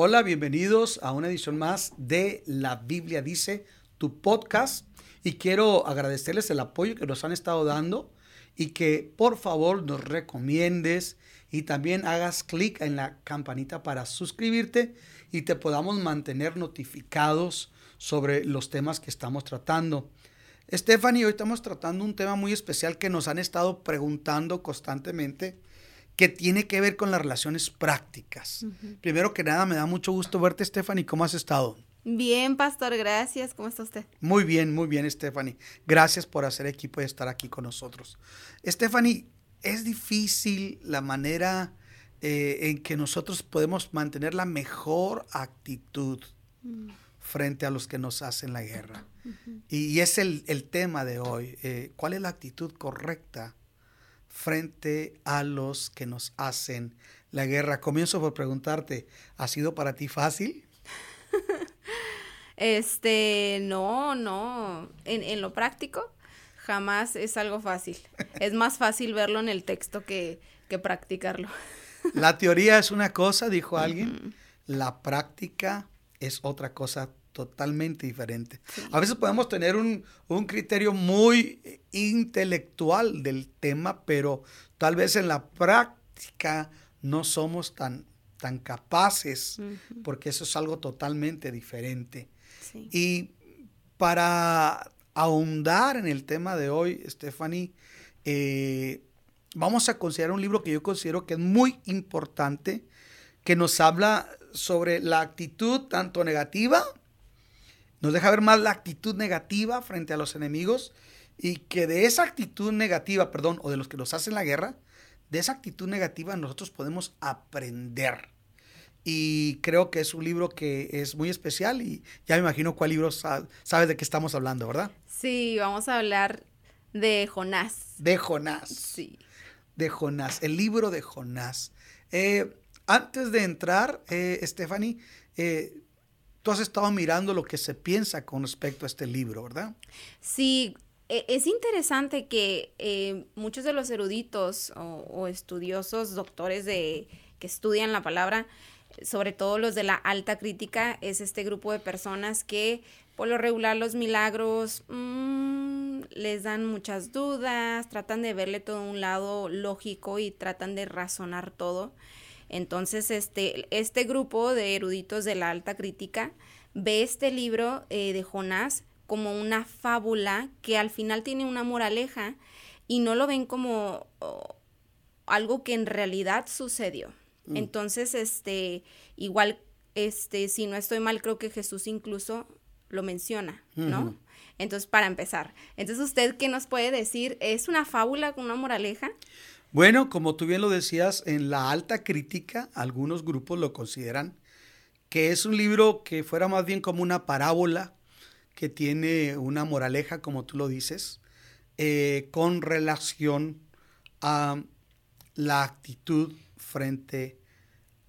Hola, bienvenidos a una edición más de La Biblia Dice, tu podcast. Y quiero agradecerles el apoyo que nos han estado dando y que por favor nos recomiendes y también hagas clic en la campanita para suscribirte y te podamos mantener notificados sobre los temas que estamos tratando. Stephanie, hoy estamos tratando un tema muy especial que nos han estado preguntando constantemente que tiene que ver con las relaciones prácticas. Primero que nada, me da mucho gusto verte, Stephanie. ¿Cómo has estado? Bien, pastor, gracias. ¿Cómo está usted? Muy bien, muy bien, Stephanie. Gracias por hacer equipo y estar aquí con nosotros. Stephanie, es difícil la manera eh, en que nosotros podemos mantener la mejor actitud mm. frente a los que nos hacen la guerra. y, es el, tema de hoy. Eh, ¿Cuál es la actitud correcta frente a los que nos hacen la guerra. Comienzo por preguntarte, ¿ha sido para ti fácil? este, no, no. En, lo práctico, jamás es algo fácil. es más fácil verlo en el texto que, que practicarlo. La teoría es una cosa, dijo alguien. La práctica es otra cosa totalmente diferente. A veces podemos tener un, criterio muy intelectual del tema, pero tal vez en la práctica no somos tan, tan capaces, porque eso es algo totalmente diferente. Y para ahondar en el tema de hoy, Stephanie, eh, vamos a considerar un libro que yo considero que es muy importante, que nos habla sobre la actitud tanto negativa nos deja ver más la actitud negativa frente a los enemigos y que de esa actitud negativa, perdón, o de los que nos hacen la guerra, de esa actitud negativa nosotros podemos aprender. Y creo que es un libro que es muy especial y ya me imagino cuál libro sabes de qué estamos hablando, ¿verdad? Sí, vamos a hablar de Jonás. De Jonás. Sí. De Jonás, el libro de Jonás. Eh, antes de entrar, eh, Stephanie, eh, Tú has estado mirando lo que se piensa con respecto a este libro, ¿verdad? Sí, e, es interesante que eh, muchos de los eruditos o, estudiosos, doctores de, que estudian la palabra, sobre todo los de la alta crítica, es este grupo de personas que por lo regular los milagros mm, les dan muchas dudas, tratan de verle todo un lado lógico y tratan de razonar todo. Entonces, este, este grupo de eruditos de la alta crítica ve este libro eh, de Jonás como una fábula que al final tiene una moraleja y no lo ven como oh, algo que en realidad sucedió. Mm. Entonces, este, igual, este, si no estoy mal, creo que Jesús incluso lo menciona, ¿no? Entonces, para empezar, entonces usted qué nos puede decir, ¿es una fábula con una moraleja? Bueno, como tú bien lo decías, en la alta crítica, algunos grupos lo consideran que es un libro que fuera más bien como una parábola, que tiene una moraleja, como tú lo dices, eh, con relación a la actitud frente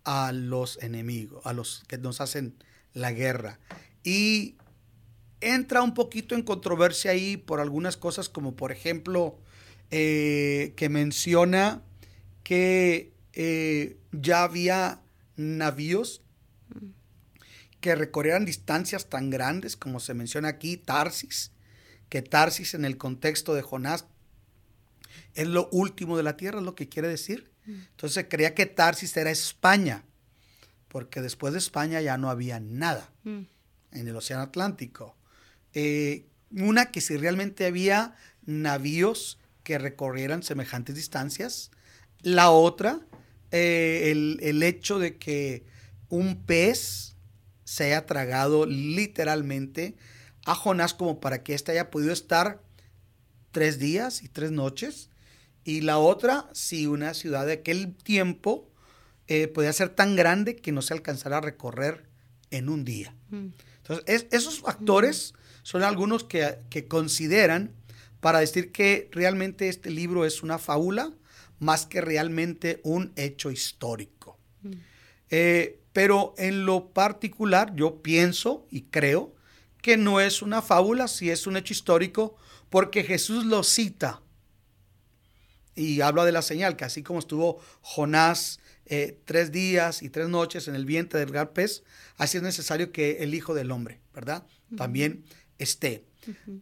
a los enemigos, a los que nos hacen la guerra. Y entra un poquito en controversia ahí por algunas cosas, como por ejemplo, eh, que menciona que eh, ya había navíos que recorrieran distancias tan grandes como se menciona aquí, Tarsis, que Tarsis en el contexto de Jonás es lo último de la tierra, es lo que quiere decir. Entonces se creía que Tarsis era España, porque después de España ya no había nada en el Océano Atlántico. Eh, una que si realmente había navíos que recorrieran semejantes distancias. La otra, eh, el, hecho de que un pez se haya tragado literalmente a Jonás como para que éste haya podido estar tres días y tres noches. Y la otra, si una ciudad de aquel tiempo eh, podía ser tan grande que no se alcanzara a recorrer en un día. Mm. Entonces, esos factores son algunos que, que consideran para decir que realmente este libro es una fábula más que realmente un hecho histórico. Mm. Eh, pero en lo particular yo pienso y creo que no es una fábula, si es un hecho histórico, porque Jesús lo cita y habla de la señal, que así como estuvo Jonás eh, tres días y tres noches en el vientre del gran pez, así es necesario que el Hijo del Hombre, ¿verdad? También esté.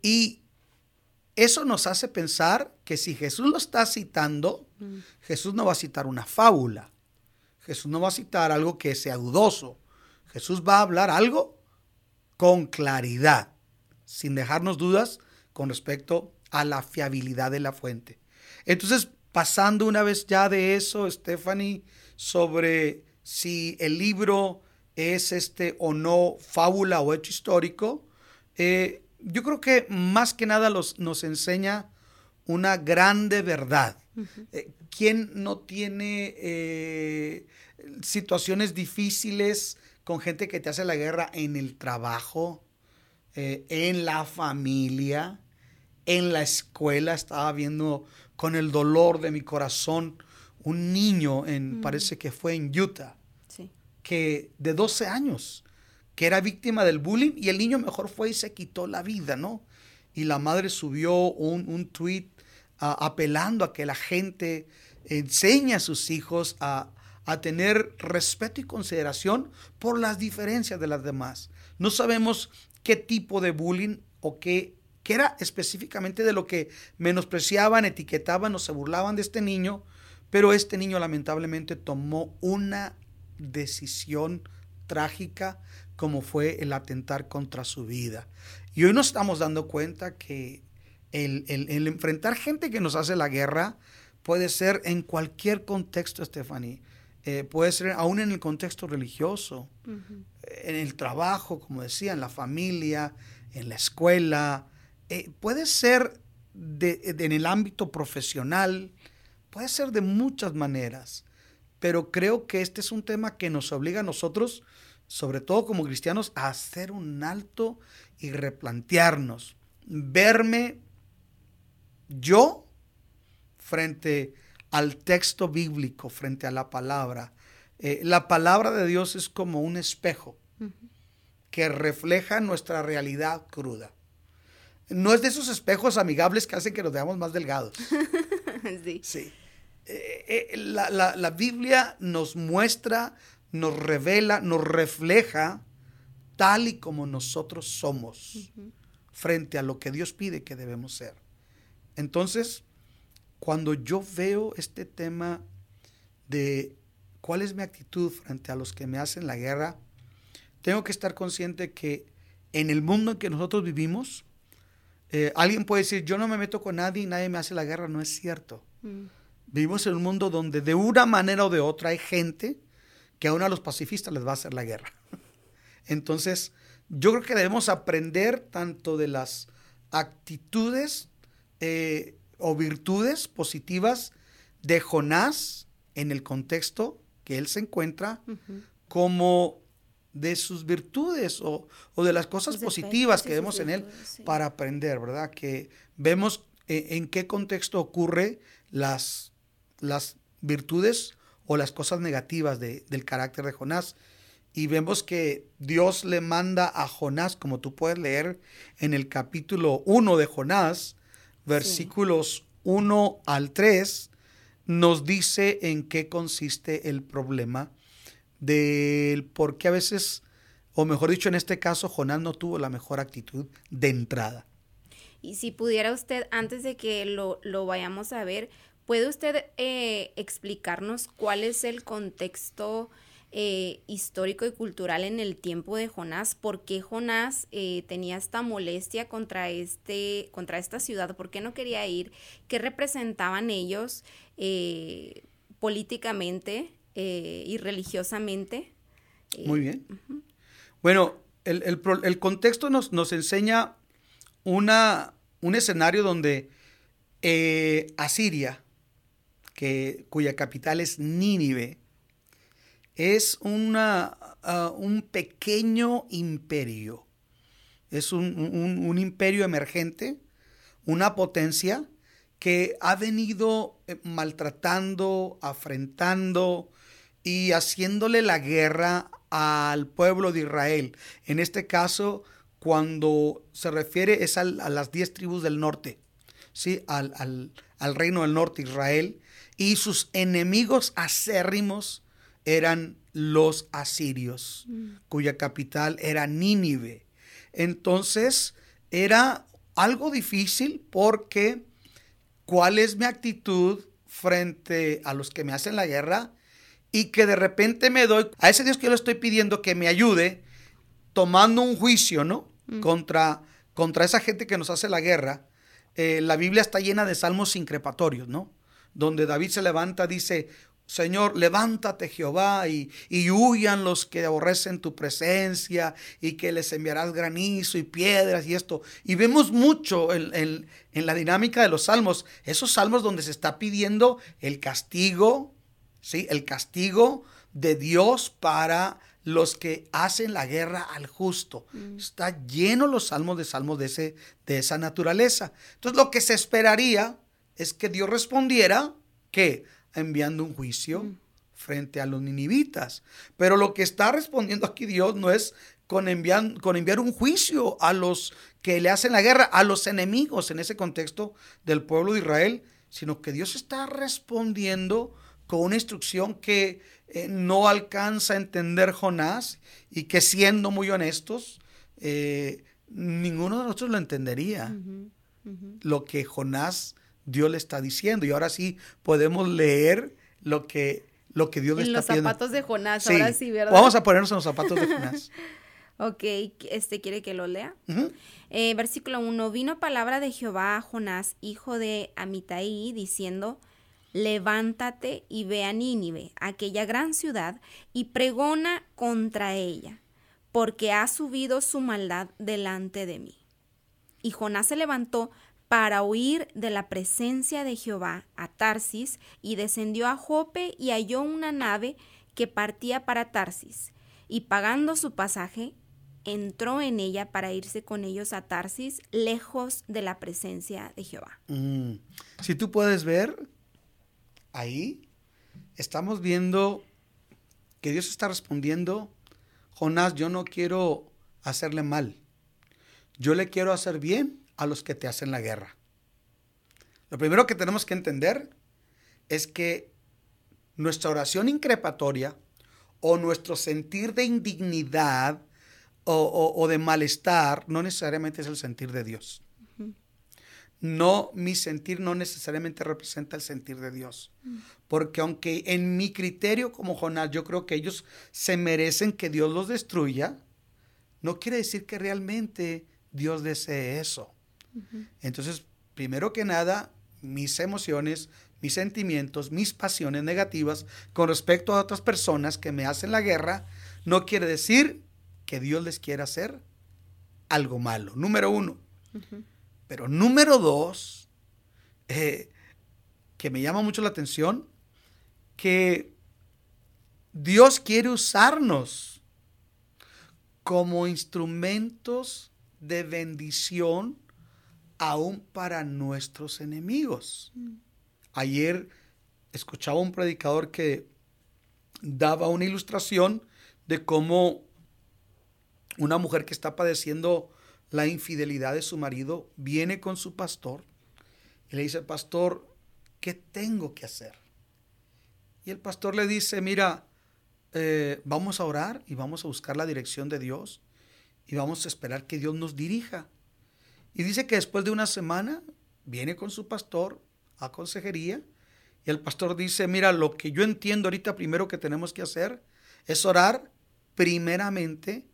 Y eso nos hace pensar que si Jesús lo está citando, Jesús no va a citar una fábula. Jesús no va a citar algo que sea dudoso. Jesús va a hablar algo con claridad, sin dejarnos dudas con respecto a la fiabilidad de la fuente. Entonces, pasando una vez ya de eso, Stephanie, sobre si el libro es este o no fábula o hecho histórico, eh, yo creo que más que nada los, nos enseña una grande verdad. Eh, ¿Quién no tiene eh, situaciones difíciles con gente que te hace la guerra en el trabajo, en la familia, en la escuela? Estaba viendo con el dolor de mi corazón un niño en, parece que fue en Utah, que de 12 años, que era víctima del bullying y el niño mejor fue y se quitó la vida, ¿no? Y la madre subió un, un tweet apelando a que la gente enseñe a sus hijos a, a tener respeto y consideración por las diferencias de las demás. No sabemos qué tipo de bullying o qué, qué era específicamente de lo que menospreciaban, etiquetaban o se burlaban de este niño, pero este niño lamentablemente tomó una decisión trágica como fue el atentar contra su vida. Y hoy nos estamos dando cuenta que el, enfrentar gente que nos hace la guerra puede ser en cualquier contexto, Stephanie. Eh, puede ser aún en el contexto religioso, en el trabajo, como decía, en la familia, en la escuela. Eh, puede ser en el ámbito profesional, puede ser de muchas maneras. Pero creo que este es un tema que nos obliga a nosotros sobre todo como cristianos, a hacer un alto y replantearnos. Verme yo frente al texto bíblico, frente a la palabra. Eh, la palabra de Dios es como un espejo que refleja nuestra realidad cruda. No es de esos espejos amigables que hacen que nos veamos más delgados. sí. sí. Eh, eh, la, la Biblia nos muestra nos revela, nos refleja tal y como nosotros somos frente a lo que Dios pide que debemos ser. Entonces, cuando yo veo este tema de cuál es mi actitud frente a los que me hacen la guerra, tengo que estar consciente que en el mundo en que nosotros vivimos, eh, alguien puede decir, yo no me meto con nadie y nadie me hace la guerra. No es cierto. Mm. Vivimos en un mundo donde de una manera o de otra hay gente que aún a los pacifistas les va a hacer la guerra. Entonces, yo creo que debemos aprender tanto de las actitudes eh, o virtudes positivas de Jonás en el contexto que él se encuentra, como de sus virtudes o, de las cosas positivas que vemos en él para aprender, ¿verdad? Que vemos eh, en qué contexto ocurre las, las virtudes o las cosas negativas del carácter de Jonás. Y vemos que Dios le manda a Jonás, como tú puedes leer en el capítulo 1 de Jonás, versículos 1 al 3, nos dice en qué consiste el problema del por qué a veces, o mejor dicho, en este caso, Jonás no tuvo la mejor actitud de entrada. Y si pudiera usted, antes de que lo, lo vayamos a ver, ¿Puede usted eh, explicarnos cuál es el contexto eh, histórico y cultural en el tiempo de Jonás? ¿Por qué Jonás eh, tenía esta molestia contra, este, contra esta ciudad? ¿Por qué no quería ir? ¿Qué representaban ellos políticamente y religiosamente? Muy bien. Bueno, el, contexto nos, nos enseña una, un escenario donde Asiria, que, cuya capital es Nínive, es una, ah, un pequeño imperio. Es un, imperio emergente, una potencia que ha venido eh, maltratando, afrentando y haciéndole la guerra al pueblo de Israel. En este caso, cuando se refiere es a las diez tribus del norte, ¿sí? al, al reino del norte, Israel, y sus enemigos acérrimos eran los asirios, Mm. cuya capital era Nínive. Entonces, era algo difícil porque ¿cuál es mi actitud frente a los que me hacen la guerra? Y que de repente me doy a ese Dios que yo le estoy pidiendo que me ayude, tomando un juicio, ¿no? Contra, contra esa gente que nos hace la guerra. Eh, la Biblia está llena de salmos increpatorios, ¿no? Donde David se levanta, dice, Señor, levántate Jehová y, y huyan los que aborrecen tu presencia y que les enviarás granizo y piedras y esto. Y vemos mucho en, en- en la dinámica de los salmos, esos salmos donde se está pidiendo el castigo, ¿sí? El castigo de Dios para los que hacen la guerra al justo. Está lleno los salmos de salmos de, ese, de esa naturaleza. Entonces lo que se esperaría es que Dios respondiera que enviando un juicio frente a los ninivitas. Pero lo que está respondiendo aquí Dios no es con enviar, con enviar un juicio a los que le hacen la guerra, a los enemigos en ese contexto del pueblo de Israel, sino que Dios está respondiendo con una instrucción que eh, no alcanza a entender Jonás y que siendo muy honestos, eh, ninguno de nosotros lo entendería. Lo que Jonás Dios le está diciendo. Y ahora sí podemos leer lo que, lo que Dios le En está los pidiendo. zapatos de Jonás, Sí. ahora sí, ¿verdad? Vamos a ponernos en los zapatos de Jonás. Ok, este quiere que lo lea. Eh, versículo 1. Vino palabra de Jehová a Jonás, hijo de Amitai, diciendo, levántate y ve a Nínive, aquella gran ciudad, y pregona contra ella, porque ha subido su maldad delante de mí. Y Jonás se levantó para huir de la presencia de Jehová a Tarsis, y descendió a Jope y halló una nave que partía para Tarsis, y pagando su pasaje, entró en ella para irse con ellos a Tarsis, lejos de la presencia de Jehová. Mm. Si tú puedes ver, ahí estamos viendo que Dios está respondiendo, Jonás, yo no quiero hacerle mal, yo le quiero hacer bien a los que te hacen la guerra. Lo primero que tenemos que entender es que nuestra oración increpatoria o nuestro sentir de indignidad o, o- o de malestar no necesariamente es el sentir de Dios. No, mi sentir no necesariamente representa el sentir de Dios. Porque aunque en mi criterio como Jonás yo creo que ellos se merecen que Dios los destruya, no quiere decir que realmente Dios desee eso. Entonces, primero que nada, mis emociones, mis sentimientos, mis pasiones negativas con respecto a otras personas que me hacen la guerra, no quiere decir que Dios les quiera hacer algo malo. Número uno. Pero número dos, eh, que me llama mucho la atención, que Dios quiere usarnos como instrumentos de bendición aún para nuestros enemigos. Ayer escuchaba un predicador que daba una ilustración de cómo una mujer que está padeciendo la infidelidad de su marido viene con su pastor y le dice, pastor, ¿qué tengo que hacer? Y el pastor le dice, mira, eh, vamos a orar y vamos a buscar la dirección de Dios y vamos a esperar que Dios nos dirija. Y dice que después de una semana viene con su pastor a consejería y el pastor dice, mira, lo que yo entiendo ahorita primero que tenemos que hacer es orar primeramente,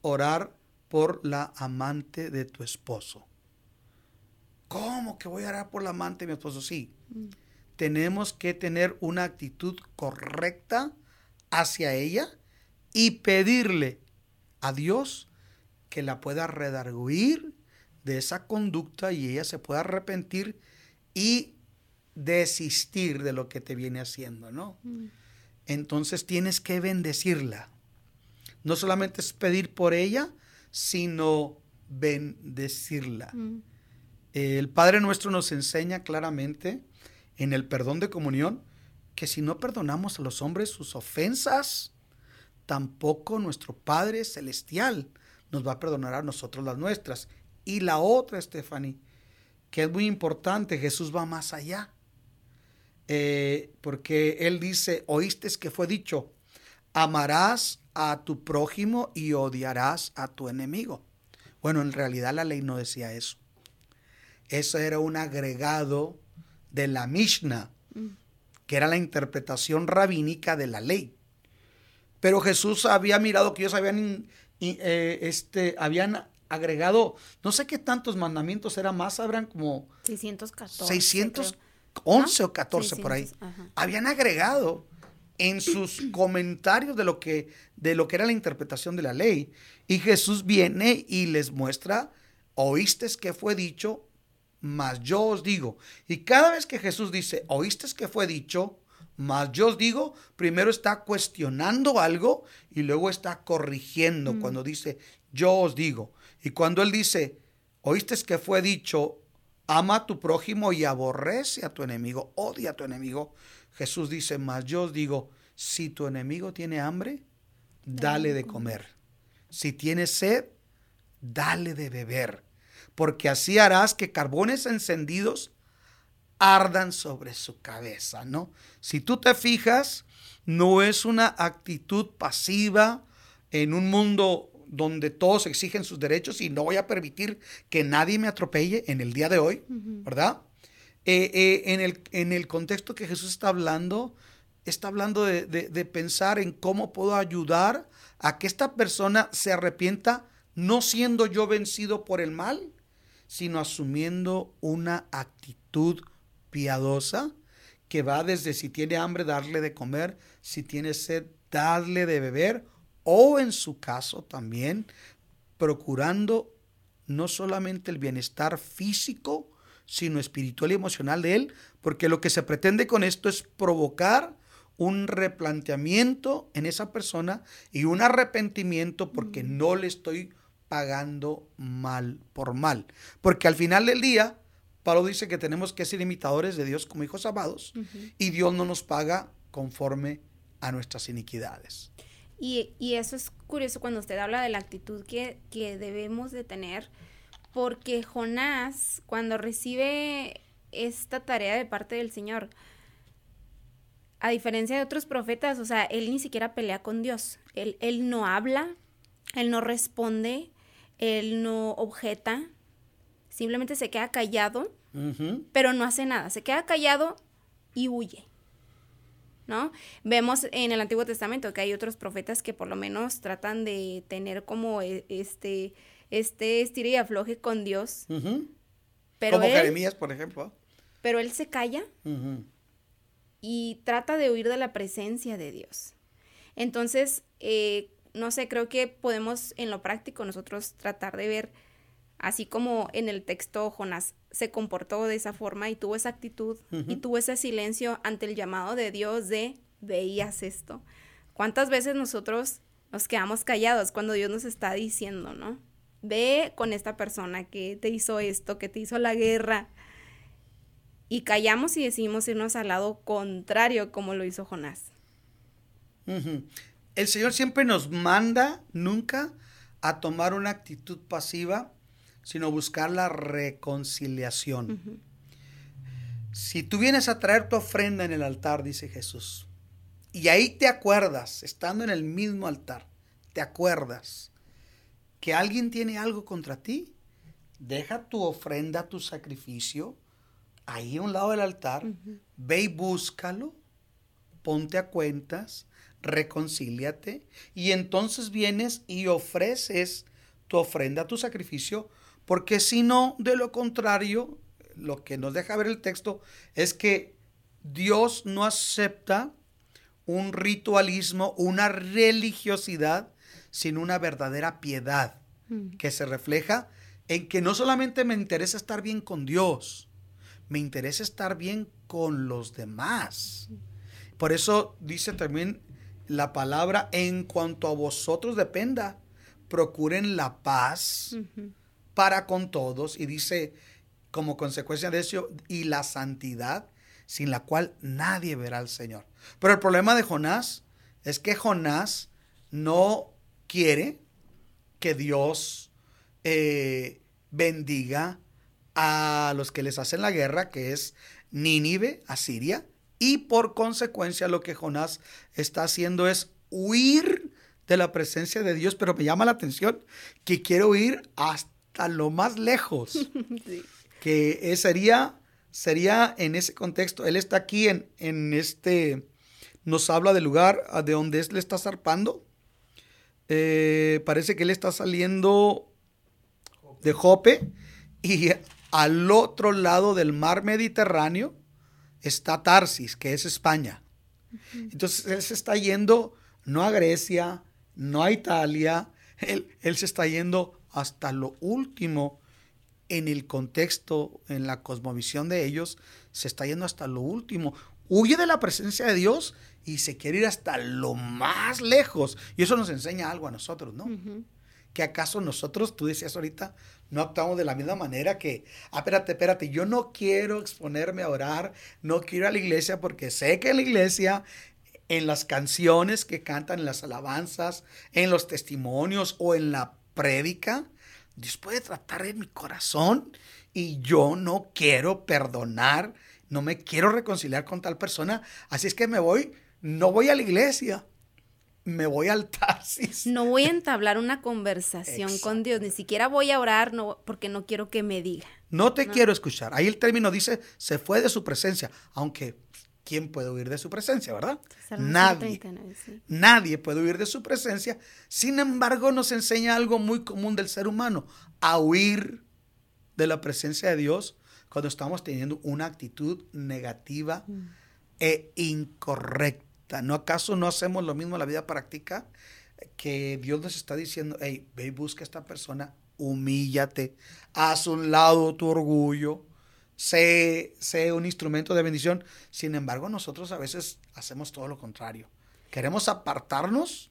orar por la amante de tu esposo. ¿Cómo que voy a orar por la amante de mi esposo? Sí. Tenemos que tener una actitud correcta hacia ella y pedirle a Dios que la pueda redarguir de esa conducta y ella se pueda arrepentir y desistir de lo que te viene haciendo, ¿no? Entonces tienes que bendecirla. No solamente es pedir por ella, sino bendecirla. Mm. El Padre nuestro nos enseña claramente en el perdón de comunión que si no perdonamos a los hombres sus ofensas, tampoco nuestro Padre celestial nos va a perdonar a nosotros las nuestras. Y la otra, Stephanie, que es muy importante, Jesús va más allá. Eh, porque Él dice, oíste que fue dicho, amarás a tu prójimo y odiarás a tu enemigo. Bueno, en realidad la ley no decía eso. Eso era un agregado de la Mishnah, que era la interpretación rabínica de la ley. Pero Jesús había mirado que ellos habían, eh, este, habían agregado, no sé qué tantos mandamientos era más, habrán como 614. 611 o 14 por ahí. Habían agregado en sus comentarios de lo que de lo que era la interpretación de la ley y Jesús viene y les muestra, oíste que fue dicho, mas yo os digo. Y cada vez que Jesús dice, oíste que fue dicho, mas yo os digo, primero está cuestionando algo y luego está corrigiendo mm. cuando dice, yo os digo. Y cuando él dice, oíste que fue dicho, ama a tu prójimo y aborrece a tu enemigo, odia a tu enemigo, Jesús dice, mas yo os digo, si tu enemigo tiene hambre, dale de comer. Si tiene sed, dale de beber, porque así harás que carbones encendidos ardan sobre su cabeza, ¿no? Si tú te fijas, no es una actitud pasiva en un mundo donde todos exigen sus derechos y no voy a permitir que nadie me atropelle en el día de hoy, ¿verdad? Eh, eh, en, el, en el contexto que Jesús está hablando, está hablando de, de, pensar en cómo puedo ayudar a que esta persona se arrepienta, no siendo yo vencido por el mal, sino asumiendo una actitud piadosa que va desde si tiene hambre darle de comer, si tiene sed darle de beber, o en su caso también procurando no solamente el bienestar físico, sino espiritual y emocional de él, porque lo que se pretende con esto es provocar un replanteamiento en esa persona y un arrepentimiento porque mm. no le estoy pagando mal por mal. Porque al final del día, Pablo dice que tenemos que ser imitadores de Dios como hijos amados y Dios no nos paga conforme a nuestras iniquidades. Y, eso es curioso cuando usted habla de la actitud que, que debemos de tener porque Jonás, cuando recibe esta tarea de parte del Señor, a diferencia de otros profetas, o sea, él ni siquiera pelea con Dios. Él, él no habla, él no responde, él no objeta, simplemente se queda callado, pero no hace nada. Se queda callado y huye. ¿No? Vemos en el Antiguo Testamento que hay otros profetas que por lo menos tratan de tener como e, este este estire y afloje con Dios. pero Como Jeremías, por ejemplo. Pero él se calla y trata de huir de la presencia de Dios. Entonces, eh, no sé, creo que podemos en lo práctico nosotros tratar de ver, así como en el texto Jonás se comportó de esa forma y tuvo esa actitud y tuvo ese silencio ante el llamado de Dios de veías esto. ¿Cuántas veces nosotros nos quedamos callados cuando Dios nos está diciendo, ¿no? ve con esta persona que te hizo esto, que te hizo la guerra. Y callamos y decidimos irnos al lado contrario como lo hizo Jonás. El Señor siempre nos manda nunca a tomar una actitud pasiva, sino buscar la reconciliación. Si tú vienes a traer tu ofrenda en el altar, dice Jesús, y ahí te acuerdas, estando en el mismo altar, te acuerdas que alguien tiene algo contra ti, deja tu ofrenda, tu sacrificio ahí a un lado del altar, ve y búscalo, ponte a cuentas, reconcíliate y entonces vienes y ofreces tu ofrenda, tu sacrificio, porque si no, de lo contrario, lo que nos deja ver el texto es que Dios no acepta un ritualismo, una religiosidad sin una verdadera piedad mm. que se refleja en que no solamente me interesa estar bien con Dios, me interesa estar bien con los demás. Por eso dice también la palabra, en cuanto a vosotros dependa, procuren la paz para con todos. Y dice, como consecuencia de eso, y la santidad, sin la cual nadie verá al Señor. Pero el problema de Jonás es que Jonás no quiere que Dios eh, bendiga a los que les hacen la guerra, que es Nínive, Asiria, y por consecuencia lo que Jonás está haciendo es huir de la presencia de Dios, pero me llama la atención que quiero ir hasta lo más lejos. Que sería, sería en ese contexto. Él está aquí en, en este, nos habla del lugar de donde él está zarpando. Eh, parece que él está saliendo de Jope y al otro lado del mar Mediterráneo está Tarsis, que es España. Entonces él se está yendo no a Grecia, no a Italia, él, él se está yendo hasta lo último en el contexto, en la cosmovisión de ellos, se está yendo hasta lo último. Huye de la presencia de Dios y se quiere ir hasta lo más lejos. Y eso nos enseña algo a nosotros, ¿no? Que acaso nosotros, tú decías ahorita, no actuamos de la misma manera que, ah, espérate, espérate, yo no quiero exponerme a orar, no quiero ir a la iglesia porque sé que en la iglesia, en las canciones que cantan, en las alabanzas, en los testimonios o en la prédica, Dios puede tratar en mi corazón y yo no quiero perdonar, no me quiero reconciliar con tal persona, así es que me voy, no voy a la iglesia, me voy al Tarsis. No voy a entablar una conversación con Dios, ni siquiera voy a orar no, porque no quiero que me diga. No te quiero escuchar. Ahí el término dice, se fue de su presencia, aunque ¿quién puede huir de su presencia, verdad? Nadie. Nadie puede huir de su presencia. Sin embargo, nos enseña algo muy común del ser humano, a huir de la presencia de Dios cuando estamos teniendo una actitud negativa mm. e incorrecta. ¿No acaso no hacemos lo mismo en la vida práctica? Que Dios nos está diciendo, hey, ve y busca a esta persona, humíllate, haz un lado tu orgullo, sé, sé un instrumento de bendición. Sin embargo, nosotros a veces hacemos todo lo contrario. Queremos apartarnos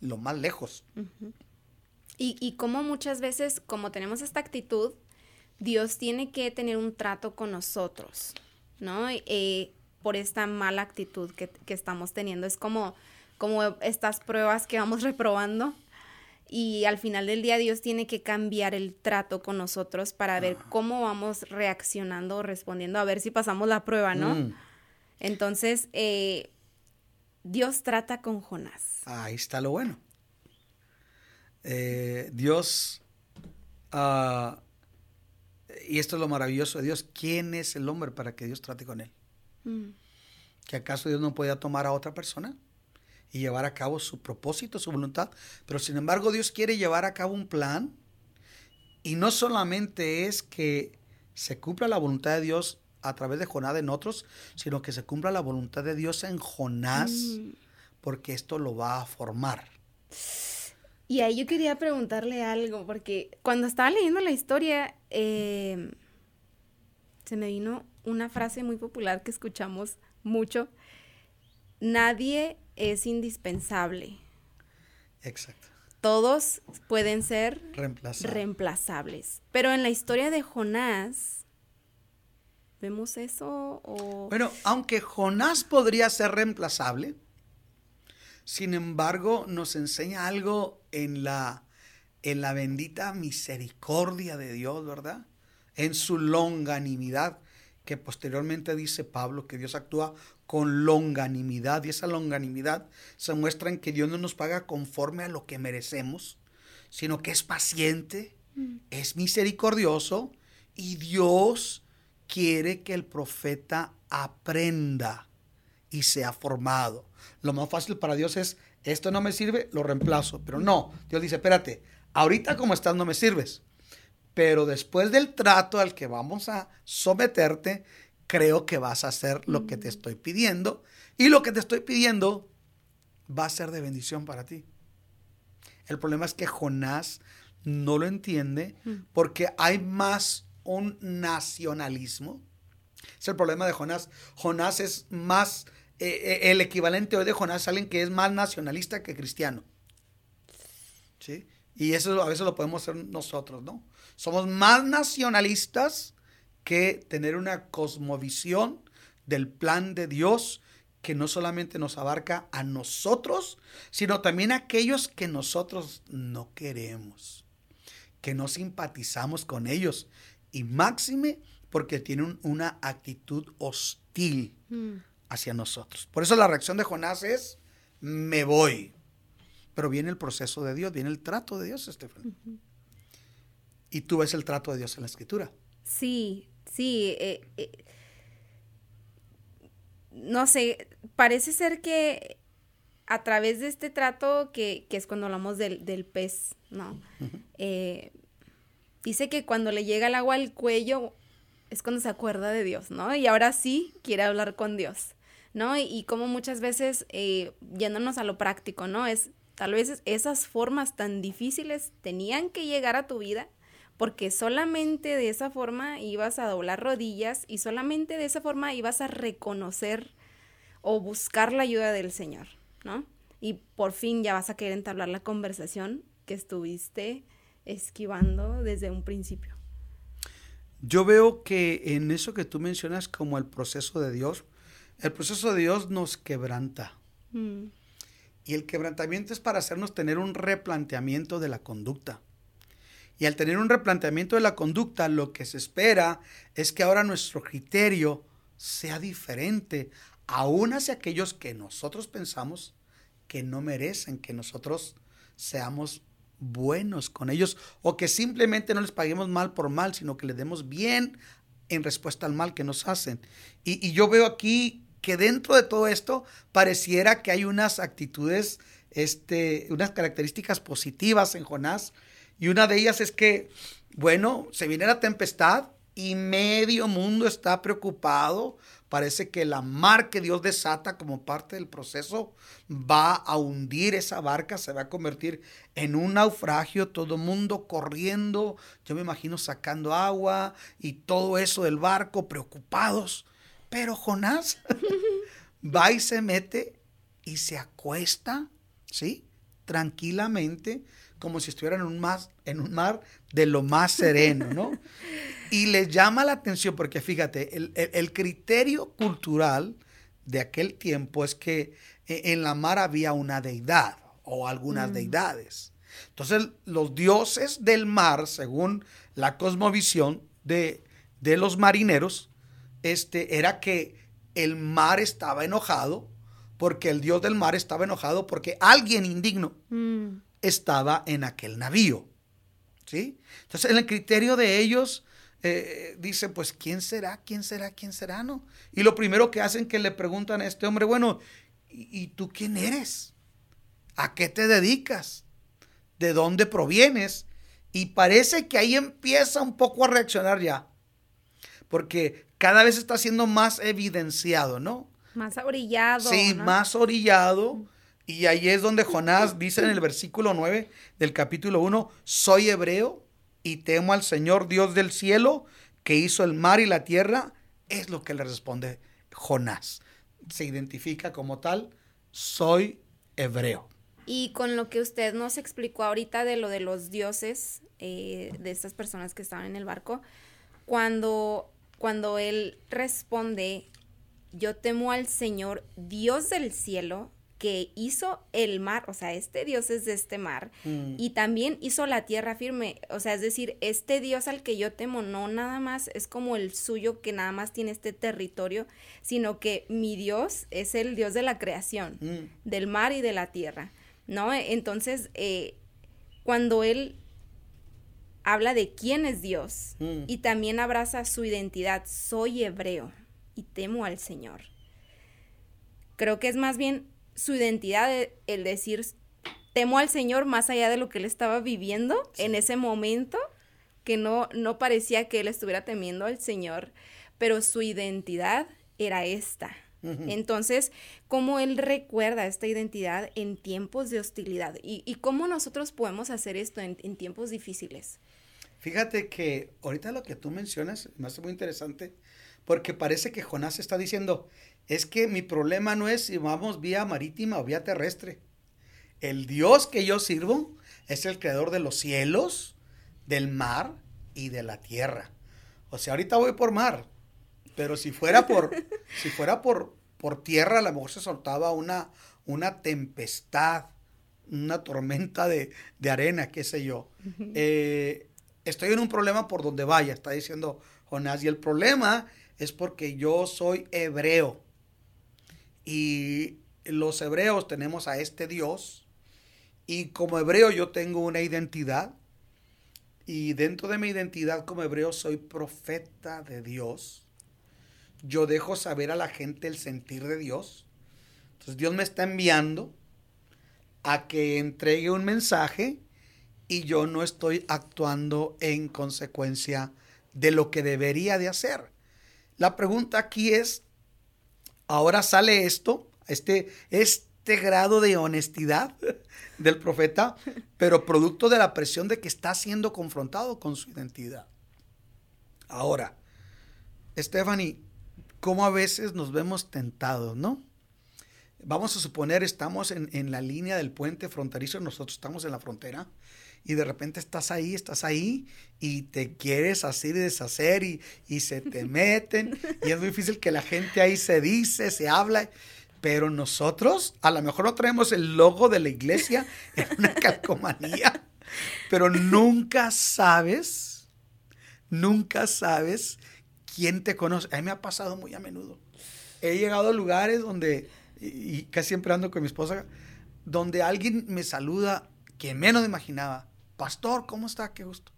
lo más lejos. y, y como muchas veces, como tenemos esta actitud, Dios tiene que tener un trato con nosotros, ¿no? Eh, por esta mala actitud que, estamos teniendo. Es como, como estas pruebas que vamos reprobando y al final del día Dios tiene que cambiar el trato con nosotros para ver cómo vamos reaccionando o respondiendo, a ver si pasamos la prueba, ¿no? Mm. Entonces, eh, Dios trata con Jonás. Ahí está lo bueno. Eh, Dios, ah, y esto es lo maravilloso de Dios, ¿quién es el hombre para que Dios trate con él? Mm. ¿Que acaso Dios no podía tomar a otra persona y llevar a cabo su propósito, su voluntad? Pero sin embargo Dios quiere llevar a cabo un plan y no solamente es que se cumpla la voluntad de Dios a través de Jonás en otros, sino que se cumpla la voluntad de Dios en Jonás, mm. porque esto lo va a formar. Y ahí yo quería preguntarle algo, porque cuando estaba leyendo la historia, eh, se me vino una frase muy popular que escuchamos mucho. Nadie es indispensable. Exacto. Todos pueden ser reemplazables. Pero en la historia de Jonás, ¿vemos eso? O... Bueno, aunque Jonás podría ser reemplazable, sin embargo, nos enseña algo en la, en la bendita misericordia de Dios, ¿verdad? En su longanimidad que posteriormente dice Pablo que Dios actúa con longanimidad y esa longanimidad se muestra en que Dios no nos paga conforme a lo que merecemos, sino que es paciente, mm. es misericordioso y Dios quiere que el profeta aprenda y sea formado. Lo más fácil para Dios es, esto no me sirve, lo reemplazo, pero no, Dios dice, espérate, ahorita como estás no me sirves, pero después del trato al que vamos a someterte, creo que vas a hacer lo que te mm. estoy pidiendo y lo que te estoy pidiendo va a ser de bendición para ti. El problema es que Jonás no lo entiende mm. porque hay más un nacionalismo. Es el problema de Jonás. Jonás es más, eh, eh, el equivalente hoy de Jonás es alguien que es más nacionalista que cristiano. ¿Sí? Y eso a veces lo podemos hacer nosotros, ¿no? Somos más nacionalistas que tener una cosmovisión del plan de Dios que no solamente nos abarca a nosotros, sino también a aquellos que nosotros no queremos, que no simpatizamos con ellos. Y máxime porque tienen una actitud hostil mm. hacia nosotros. Por eso la reacción de Jonás es, me voy. Pero viene el proceso de Dios, viene el trato de Dios, Estefan. Y tú ves el trato de Dios en la escritura. Sí, sí. Eh, eh, no sé, parece ser que a través de este trato, que, es cuando hablamos del, pez, ¿no? Eh, dice que cuando le llega el agua al cuello es cuando se acuerda de Dios, ¿no? Y ahora sí quiere hablar con Dios, ¿no? Y, como muchas veces, eh, yéndonos a lo práctico, ¿no? Es tal vez esas formas tan difíciles tenían que llegar a tu vida porque solamente de esa forma ibas a doblar rodillas y solamente de esa forma ibas a reconocer o buscar la ayuda del Señor, ¿no? Y por fin ya vas a querer entablar la conversación que estuviste esquivando desde un principio. Yo veo que en eso que tú mencionas como el proceso de Dios, el proceso de Dios nos quebranta. Mm. Y el quebrantamiento es para hacernos tener un replanteamiento de la conducta. Y al tener un replanteamiento de la conducta, lo que se espera es que ahora nuestro criterio sea diferente, aún hacia aquellos que nosotros pensamos que no merecen que nosotros seamos buenos con ellos o que simplemente no les paguemos mal por mal, sino que les demos bien en respuesta al mal que nos hacen. Y, yo veo aquí que dentro de todo esto pareciera que hay unas actitudes, este, unas características positivas en Jonás y una de ellas es que, bueno, se viene la tempestad y medio mundo está preocupado. Parece que la mar que Dios desata como parte del proceso va a hundir esa barca, se va a convertir en un naufragio, todo mundo corriendo, yo me imagino sacando agua y todo eso del barco, preocupados. Pero Jonás va y se mete y se acuesta, ¿sí? Tranquilamente como si estuvieran en un, mar, en un mar de lo más sereno, ¿no? Y les llama la atención porque fíjate, el, criterio cultural de aquel tiempo es que e, en la mar había una deidad o algunas mm. deidades. Entonces, los dioses del mar, según la cosmovisión de, de los marineros, este, era que el mar estaba enojado porque el dios del mar estaba enojado porque alguien indigno mm estaba en aquel navío. ¿Sí? Entonces, en el criterio de ellos, eh, dice, pues, ¿quién será? ¿Quién será? ¿Quién será? ¿No? Y lo primero que hacen que le preguntan a este hombre, bueno, ¿y, tú quién eres? ¿A qué te dedicas? ¿De dónde provienes? Y parece que ahí empieza un poco a reaccionar ya. Porque cada vez está siendo más evidenciado, ¿no? Más orillado. Sí, más orillado. Y ahí es donde Jonás dice en el versículo 9 del capítulo 1, soy hebreo y temo al Señor Dios del cielo que hizo el mar y la tierra. Es lo que le responde Jonás. Se identifica como tal, soy hebreo. Y con lo que usted nos explicó ahorita de lo de los dioses, eh, de estas personas que estaban en el barco, cuando, cuando él responde, yo temo al Señor Dios del cielo, que hizo el mar, o sea, este Dios es de este mar, mm. y también hizo la tierra firme, o sea, es decir, este Dios al que yo temo no nada más es como el suyo que nada más tiene este territorio, sino que mi Dios es el Dios de la creación, mm. del mar y de la tierra, ¿no? Entonces, eh, cuando él habla de quién es Dios mm. y también abraza su identidad, soy hebreo y temo al Señor. Creo que es más bien su identidad, el decir, temo al Señor más allá de lo que él estaba viviendo en ese momento, que no, no parecía que él estuviera temiendo al Señor, pero su identidad era esta. Entonces, ¿cómo él recuerda esta identidad en tiempos de hostilidad? ¿Y, cómo nosotros podemos hacer esto en, en, tiempos difíciles? Fíjate que ahorita lo que tú mencionas me hace muy interesante porque parece que Jonás está diciendo, es que mi problema no es si vamos vía marítima o vía terrestre. El Dios que yo sirvo es el creador de los cielos, del mar y de la tierra. O sea, ahorita voy por mar, pero si fuera por, si fuera por, por tierra, a lo mejor se soltaba una, una tempestad, una tormenta de, arena, qué sé yo. Eh, estoy en un problema por donde vaya, está diciendo Jonás. Y el problema es porque yo soy hebreo. Y los hebreos tenemos a este Dios y como hebreo yo tengo una identidad y dentro de mi identidad como hebreo soy profeta de Dios. Yo dejo saber a la gente el sentir de Dios. Entonces Dios me está enviando a que entregue un mensaje y yo no estoy actuando en consecuencia de lo que debería de hacer. La pregunta aquí es, ahora sale esto, este, este grado de honestidad del profeta, pero producto de la presión de que está siendo confrontado con su identidad. Ahora, Stephanie, ¿cómo a veces nos vemos tentados, no? Vamos a suponer, estamos en, en la línea del puente fronterizo, nosotros estamos en la frontera, y de repente estás ahí, estás ahí y te quieres hacer y deshacer y, y, se te meten y es muy difícil que la gente ahí se dice, se habla, pero nosotros a lo mejor no traemos el logo de la iglesia en una calcomanía, pero nunca sabes, nunca sabes quién te conoce. A mí me ha pasado muy a menudo. He llegado a lugares donde, y casi siempre ando con mi esposa, donde alguien me saluda que menos imaginaba pastor, ¿cómo está? Qué gusto.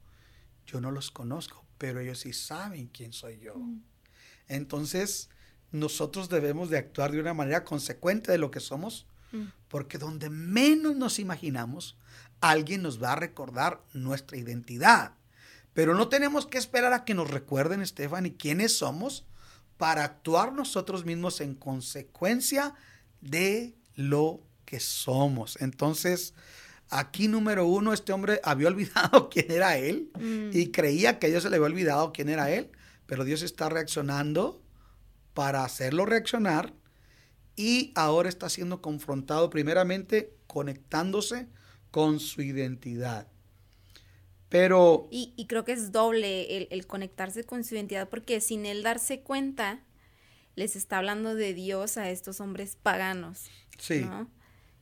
Yo no los conozco, pero ellos sí saben quién soy yo. Mm. Entonces, nosotros debemos de actuar de una manera consecuente de lo que somos, mm. porque donde menos nos imaginamos, alguien nos va a recordar nuestra identidad. Pero no tenemos que esperar a que nos recuerden, Estefan, y quiénes somos para actuar nosotros mismos en consecuencia de lo que somos. Entonces, Aquí, número uno, este hombre había olvidado quién era él mm. y creía que Dios se le había olvidado quién era él, pero Dios está reaccionando para hacerlo reaccionar y ahora está siendo confrontado primeramente conectándose con su identidad. Pero... Y, creo que es doble el, el, conectarse con su identidad porque sin él darse cuenta, les está hablando de Dios a estos hombres paganos. Sí. ¿no?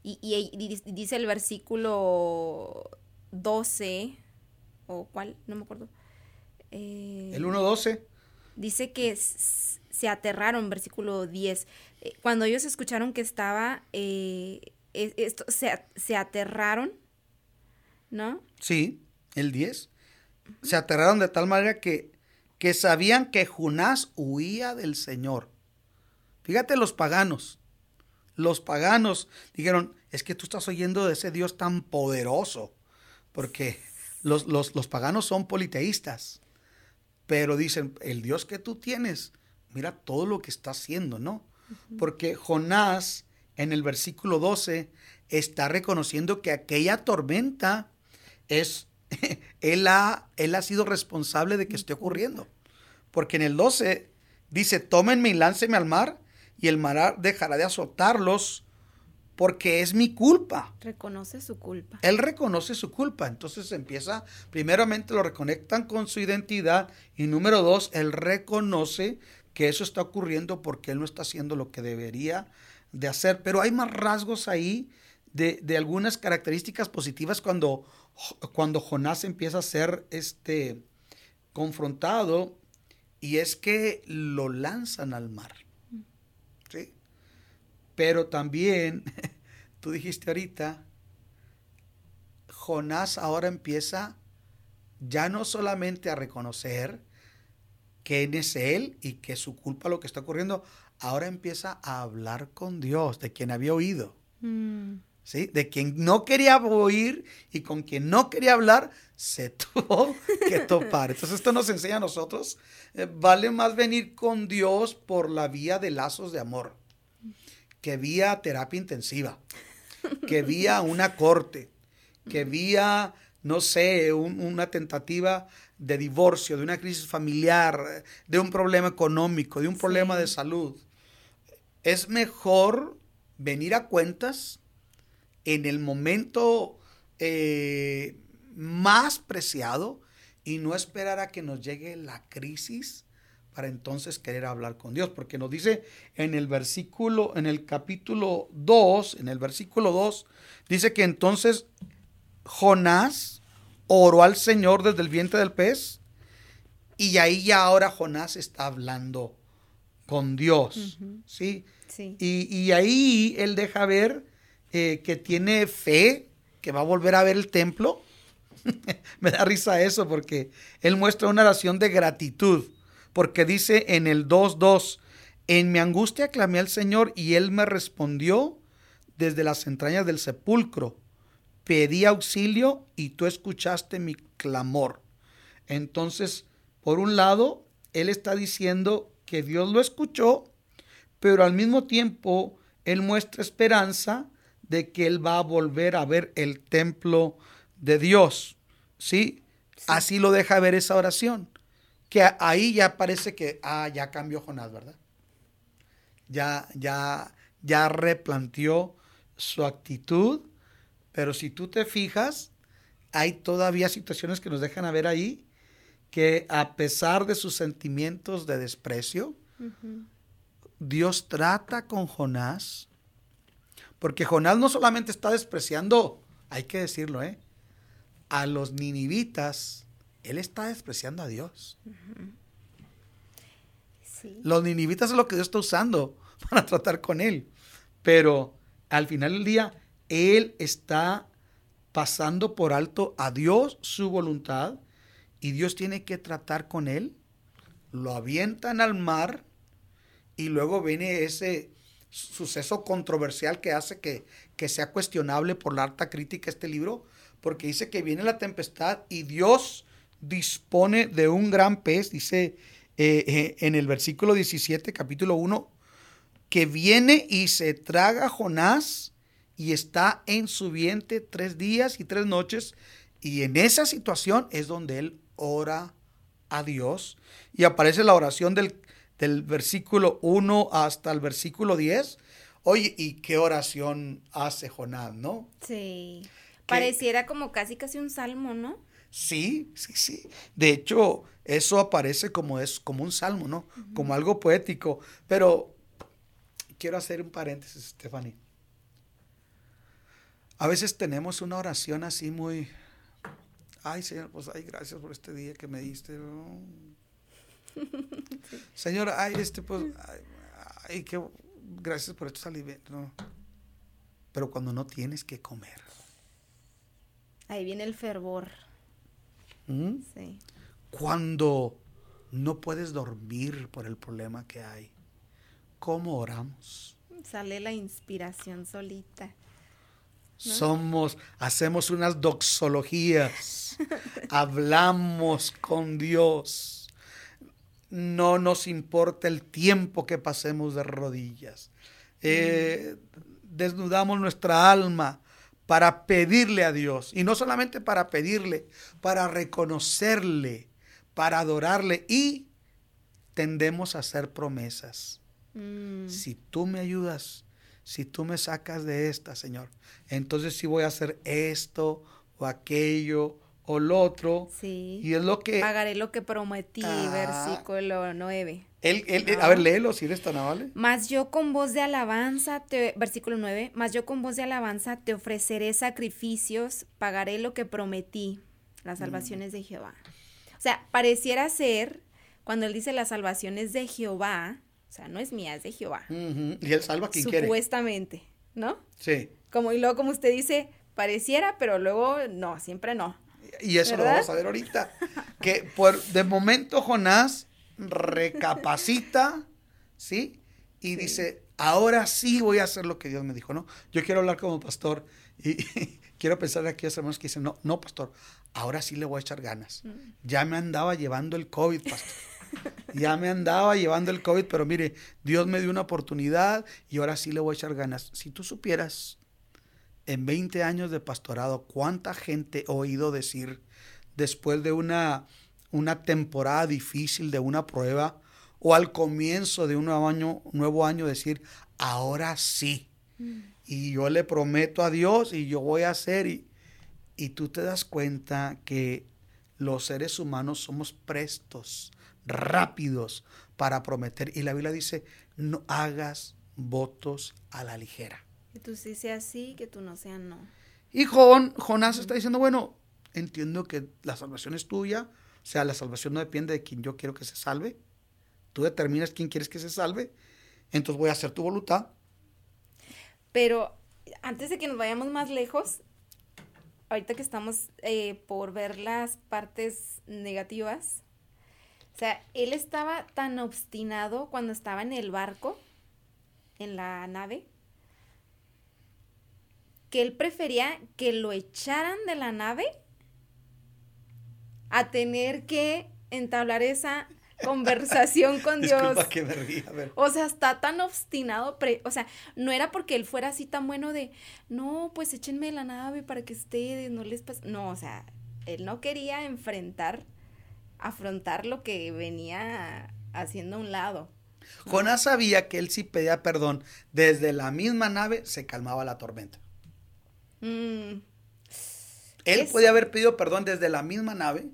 Y, dice el versículo 12, o cuál, no me acuerdo. Eh, el 1.12. Dice que se aterraron, versículo 10. Eh, cuando ellos escucharon que estaba, eh, esto, se, aterraron, ¿no? Sí, el 10. Se aterraron de tal manera que, que sabían que Jonás huía del Señor. Fíjate los paganos los paganos dijeron, es que tú estás oyendo de ese Dios tan poderoso, porque los, los, paganos son politeístas, pero dicen, el Dios que tú tienes, mira todo lo que está haciendo, ¿no? Porque Jonás en el versículo 12 está reconociendo que aquella tormenta es, él, ha, él ha sido responsable de que esté ocurriendo. Porque en el 12 dice, tómenme y láncenme al mar y el mar dejará de azotarlos porque es mi culpa. Reconoce su culpa. Él reconoce su culpa. Entonces empieza, primeramente lo reconectan con su identidad y número dos, él reconoce que eso está ocurriendo porque él no está haciendo lo que debería de hacer. Pero hay más rasgos ahí de, algunas características positivas cuando, cuando Jonás empieza a ser este, confrontado y es que lo lanzan al mar. Pero también, tú dijiste ahorita, Jonás ahora empieza ya no solamente a reconocer quién es él y que su culpa lo que está ocurriendo, ahora empieza a hablar con Dios, de quien había oído. Mm. ¿Sí? De quien no quería oír y con quien no quería hablar, se tuvo que topar. Entonces esto nos enseña a nosotros, eh, vale más venir con Dios por la vía de lazos de amor que vía terapia intensiva, que vía una corte, que vía, no sé, una tentativa de divorcio, de una crisis familiar, de un problema económico, de un problema de salud. Es mejor venir a cuentas en el momento eh, más preciado y no esperar a que nos llegue la crisis para entonces querer hablar con Dios, porque nos dice en el versículo, en el capítulo 2, en el versículo 2, dice que entonces Jonás oró al Señor desde el vientre del pez y ahí ya ahora Jonás está hablando con Dios, ¿sí? Sí. Y, ahí él deja ver eh, que tiene fe, que va a volver a ver el templo. Me da risa eso porque él muestra una oración de gratitud, porque dice en el 2.2, en mi angustia clamé al Señor y él me respondió desde las entrañas del sepulcro. Pedí auxilio y tú escuchaste mi clamor. Entonces, por un lado, él está diciendo que Dios lo escuchó, pero al mismo tiempo él muestra esperanza de que él va a volver a ver el templo de Dios. ¿Sí? Así lo deja ver esa oración. Que ahí ya parece que, ah, ya cambió Jonás, ¿verdad? Ya, ya, ya replanteó su actitud, pero si tú te fijas, hay todavía situaciones que nos dejan a ver ahí que a pesar de sus sentimientos de desprecio, Dios trata con Jonás, porque Jonás no solamente está despreciando, hay que decirlo, ¿eh? a los ninivitas, él está despreciando a Dios. Los ninivitas es lo que Dios está usando para tratar con él, pero al final del día, él está pasando por alto a Dios su voluntad y Dios tiene que tratar con él, lo avientan al mar y luego viene ese suceso controversial que hace que, que sea cuestionable por la alta crítica este libro, porque dice que viene la tempestad y Dios dispone de un gran pez, dice eh, eh, en el versículo 17, capítulo 1, que viene y se traga a Jonás y está en su vientre tres días y tres noches. Y en esa situación es donde él ora a Dios y aparece la oración del, del versículo 1 hasta el versículo 10. Oye, ¿y qué oración hace Jonás, no? Sí. Pareciera como casi casi un salmo, ¿no? Sí, sí, sí. De hecho, eso aparece como es como un salmo, ¿no? Como algo poético, pero quiero hacer un paréntesis, Stephanie. A veces tenemos una oración así muy Ay, Señor, pues ay, gracias por este día que me diste. Señor, ay, este, pues, ay, qué, gracias por estos alimentos. No. Pero cuando no tienes que comer. Ahí viene el fervor. ¿Mm? Sí. Cuando no puedes dormir por el problema que hay. ¿Cómo oramos? Sale la inspiración solita. Somos, hacemos unas doxologías, hablamos con Dios. No nos importa el tiempo que pasemos de rodillas. Eh, desnudamos nuestra alma para pedirle a Dios. Y no solamente para pedirle, para reconocerle, para adorarle. Y tendemos a hacer promesas. Mm. Si tú me ayudas, si tú me sacas de esta, Señor, entonces sí voy a hacer esto o aquello o lo otro. Sí. Y es lo que... Pagaré lo que prometí, ah. versículo 9. A ver, léelo si eres tan amable. Mas yo con voz de alabanza, te, versículo 9, mas yo con voz de alabanza te ofreceré sacrificios, pagaré lo que prometí, las mm. salvaciones de Jehová. O sea, pareciera ser, cuando él dice las salvaciones de Jehová, o sea, no es mía, es de Jehová. Y él salva a quien quiere. Supuestamente, ¿no? Sí. Como, y luego, como usted dice, pareciera, pero luego no, siempre no. Y eso lo vamos a ver ahorita. que por, de momento Jonás recapacita, ¿sí? Y dice, ahora sí voy a hacer lo que Dios me dijo, ¿no? Yo quiero hablar como pastor y, quiero pensar aquí a aquellos hermanos que dicen, no, no, pastor, ahora sí le voy a echar ganas. Mm. Ya me andaba llevando el COVID, pastor. Ya me andaba llevando el COVID, pero mire, Dios me dio una oportunidad y ahora sí le voy a echar ganas. Si tú supieras, en 20 años de pastorado, cuánta gente he oído decir después de una, una temporada difícil, de una prueba, o al comienzo de un nuevo año, nuevo año decir, ahora sí. Mm. Y yo le prometo a Dios y yo voy a hacer. Y, y tú te das cuenta que los seres humanos somos prestos rápidos para prometer. Y la Biblia dice, no hagas votos a la ligera. Que tú sí seas sí, que tú no seas no. Y Jonás está diciendo, bueno, entiendo que la salvación es tuya, o sea, la salvación no depende de quien yo quiero que se salve. Tú determinas quién quieres que se salve. entonces voy a hacer tu voluntad. Pero antes de que nos vayamos más lejos, ahorita que estamos eh, por ver las partes negativas, o sea, él estaba tan obstinado cuando estaba en el barco, en la nave, que él prefería que lo echaran de la nave a tener que entablar esa conversación con Dios. que me ría, a ver. O sea, está tan obstinado, o sea, no era porque él fuera así tan bueno de, no, pues échenme de la nave para que ustedes no les pase. No, o sea, él no quería enfrentar, afrontar lo que venía haciendo a un lado. Jonás sabía que él sí pedía perdón. Desde la misma nave se calmaba la tormenta. Mm. Él podía haber pedido perdón desde la misma nave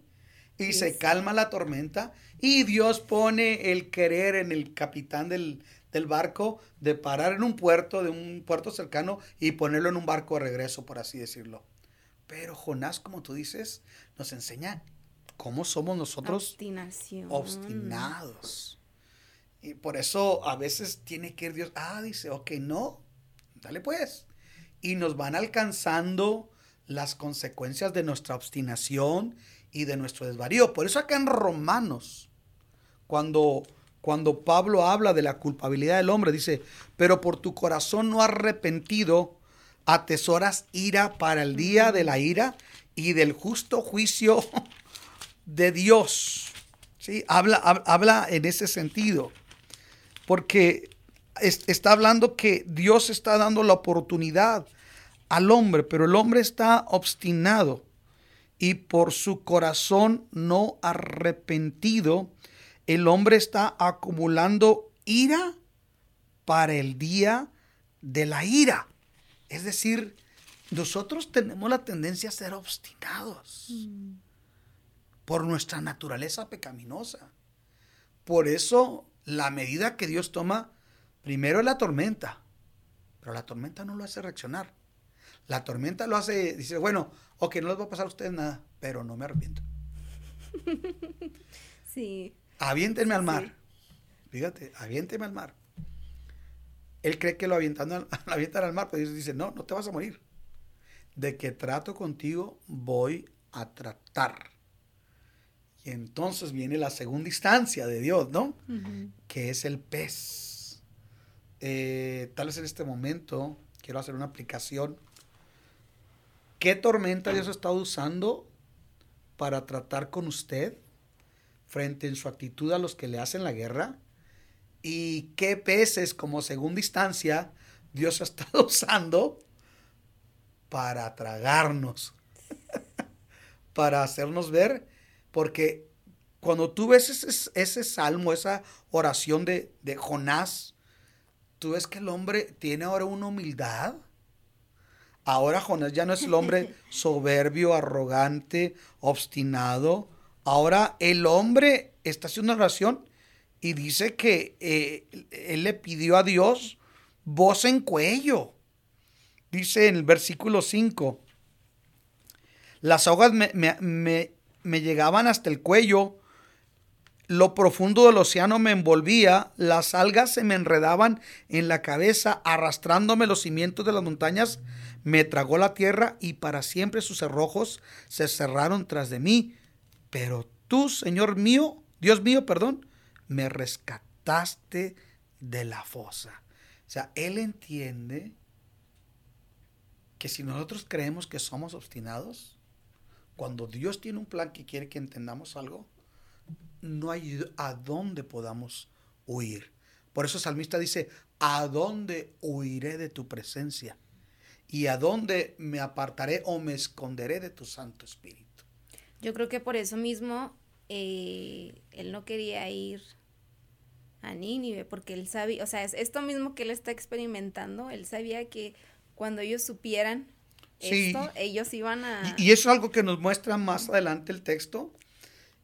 y se calma la tormenta y Dios pone el querer en el capitán del, barco de parar en un puerto, de un puerto cercano y ponerlo en un barco de regreso, por así decirlo. Pero Jonás, como tú dices, nos enseña cómo somos nosotros Obstinación. obstinados. Y por eso a veces tiene que ir Dios, ah, dice, ok, no, dale pues. Y nos van alcanzando las consecuencias de nuestra obstinación y de nuestro desvarío. Por eso acá en Romanos, cuando, cuando Pablo habla de la culpabilidad del hombre, dice, pero por tu corazón no arrepentido, atesoras ira para el día de la ira y del justo juicio de Dios. ¿Sí? Habla, habla en ese sentido, porque está hablando que Dios está dando la oportunidad al hombre, pero el hombre está obstinado y por su corazón no arrepentido, el hombre está acumulando ira para el día de la ira. Es decir, nosotros tenemos la tendencia a ser obstinados por nuestra naturaleza pecaminosa. Por eso la medida que Dios toma primero es la tormenta, pero la tormenta no lo hace reaccionar. La tormenta lo hace, dice, bueno, ok, no les va a pasar a ustedes nada, pero no me arrepiento. Sí. Aviéntenme al mar. Fíjate, aviéntenme al mar. Él cree que lo avientan al, avientan al mar, pero Dios dice, no, no te vas a morir. De que trato contigo, voy a tratar. Y entonces viene la segunda instancia de Dios, ¿no? Que es el pez. Eh, tal vez en este momento quiero hacer una aplicación ¿Qué tormenta Dios ha estado usando para tratar con usted frente en su actitud a los que le hacen la guerra? ¿Y qué peces como segunda instancia Dios ha estado usando para tragarnos? para hacernos ver, porque cuando tú ves ese, ese salmo, esa oración de, de Jonás, tú ves que el hombre tiene ahora una humildad Ahora Jonás ya no es el hombre soberbio, arrogante, obstinado. Ahora el hombre está haciendo una oración y dice que eh, él le pidió a Dios voz en cuello. Dice en el versículo 5, las me, me llegaban hasta el cuello, lo profundo del océano me envolvía, las algas se me enredaban en la cabeza, arrastrándome los cimientos de las montañas, me tragó la tierra y para siempre sus cerrojos se cerraron tras de mí. Pero tú, Señor mío, Dios mío, perdón, me rescataste de la fosa. O sea, Él entiende que si nosotros creemos que somos obstinados, cuando Dios tiene un plan que quiere que entendamos algo, no hay a dónde podamos huir. Por eso el salmista dice, ¿a dónde huiré de tu presencia? ¿Y a dónde me apartaré o me esconderé de tu Santo Espíritu? Yo creo que por eso mismo eh, él no quería ir a Nínive, porque él sabía, o sea, es esto mismo que él está experimentando, él sabía que cuando ellos supieran esto, ellos iban a... Y, y, eso es algo que nos muestra más adelante el texto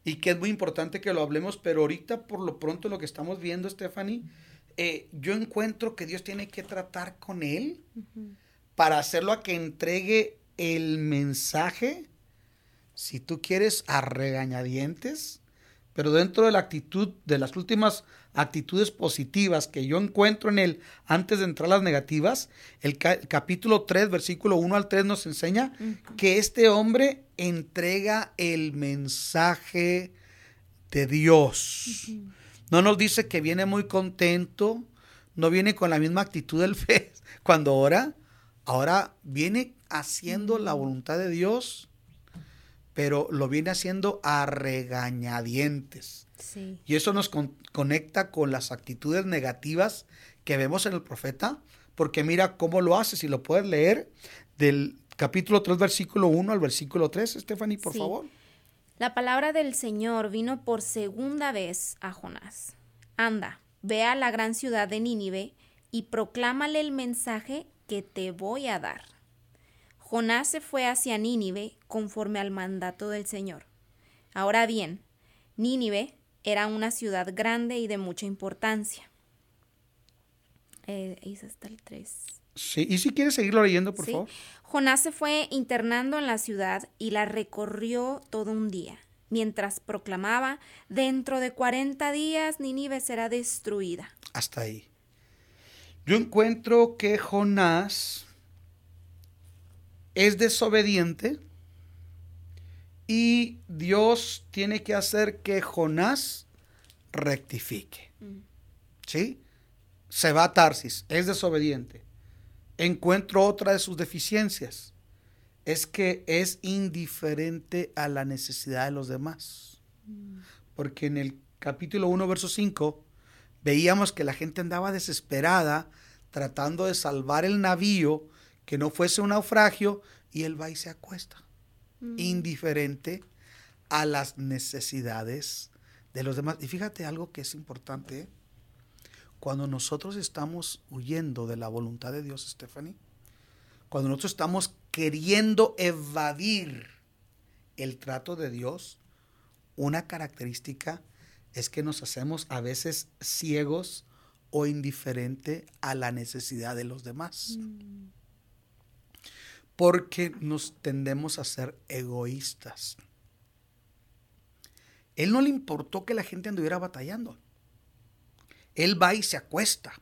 y que es muy importante que lo hablemos, pero ahorita por lo pronto lo que estamos viendo, Stephanie, eh, yo encuentro que Dios tiene que tratar con él para hacerlo a que entregue el mensaje, si tú quieres, a regañadientes, pero dentro de la actitud, de las últimas actitudes positivas que yo encuentro en él antes de entrar a las negativas, el, capítulo 3, versículo 1 al 3 nos enseña que este hombre entrega el mensaje de Dios. No nos dice que viene muy contento, no viene con la misma actitud del fe cuando ora, ahora viene haciendo la voluntad de Dios pero lo viene haciendo a regañadientes. Y eso nos conecta con las actitudes negativas que vemos en el profeta, porque mira cómo lo hace, si lo puedes leer del capítulo 3, versículo 1 al versículo 3, Stephanie, por favor. La palabra del Señor vino por segunda vez a Jonás. Anda, ve a la gran ciudad de Nínive y proclámale el mensaje que te voy a dar. Jonás se fue hacia Nínive conforme al mandato del Señor. Ahora bien, Nínive era una ciudad grande y de mucha importancia. Eh, está el 3. Sí, y si quieres seguirlo leyendo, por favor. Jonás se fue internando en la ciudad y la recorrió todo un día, mientras proclamaba, dentro de 40 días Nínive será destruida. Hasta ahí. Yo encuentro que Jonás es desobediente y Dios tiene que hacer que Jonás rectifique. Mm. ¿Sí? Se va a Tarsis, es desobediente. Encuentro otra de sus deficiencias. Es que es indiferente a la necesidad de los demás. Mm. Porque en el capítulo 1, verso 5, veíamos que la gente andaba desesperada tratando de salvar el navío que no fuese un naufragio y él va y se acuesta, mm. indiferente a las necesidades de los demás. Y fíjate algo que es importante, ¿eh? cuando nosotros estamos huyendo de la voluntad de Dios, Stephanie, cuando nosotros estamos queriendo evadir el trato de Dios, una característica es que nos hacemos a veces ciegos o indiferente a la necesidad de los demás. Mm porque nos tendemos a ser egoístas. Él no le importó que la gente anduviera batallando. Él va y se acuesta.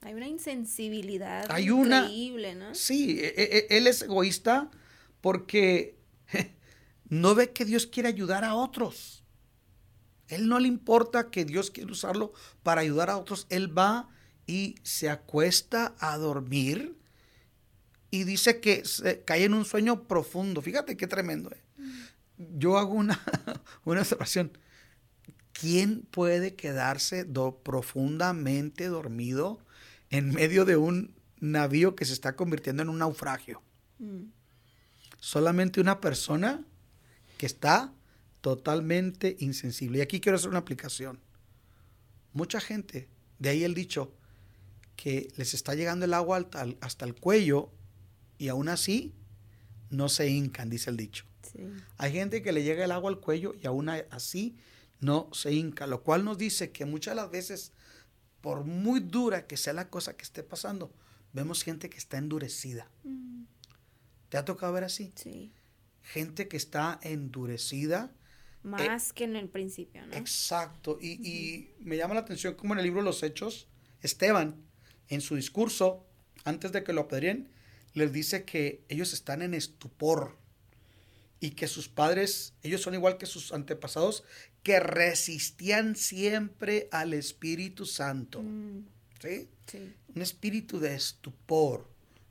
Hay una insensibilidad increíble, ¿no? Sí, e, e, e, él es egoísta porque no ve que Dios quiere ayudar a otros. Él no le importa que Dios quiere usarlo para ayudar a otros. Él va y se acuesta a dormir y dice que se cae en un sueño profundo. Fíjate qué tremendo. Eh. Yo hago una, una observación. ¿Quién puede quedarse profundamente dormido en medio de un navío que se está convirtiendo en un naufragio? Mm. Solamente una persona que está totalmente insensible. Y aquí quiero hacer una aplicación. Mucha gente, de ahí el dicho, que les está llegando el agua hasta el cuello y aún así no se hincan, dice el dicho. Hay gente que le llega el agua al cuello y aún así no se hinca, lo cual nos dice que muchas de las veces, por muy dura que sea la cosa que esté pasando, vemos gente que está endurecida. Mm. ¿Te ha tocado ver así? Sí. Gente que está endurecida. Más que en el principio, ¿no? Exacto. Y, y me llama la atención como en el libro Los Hechos, Esteban, en su discurso, antes de que lo apedreen, les dice que ellos están en estupor y que sus padres, ellos son igual que sus antepasados, que resistían siempre al Espíritu Santo. Mm. ¿Sí? Un espíritu de estupor,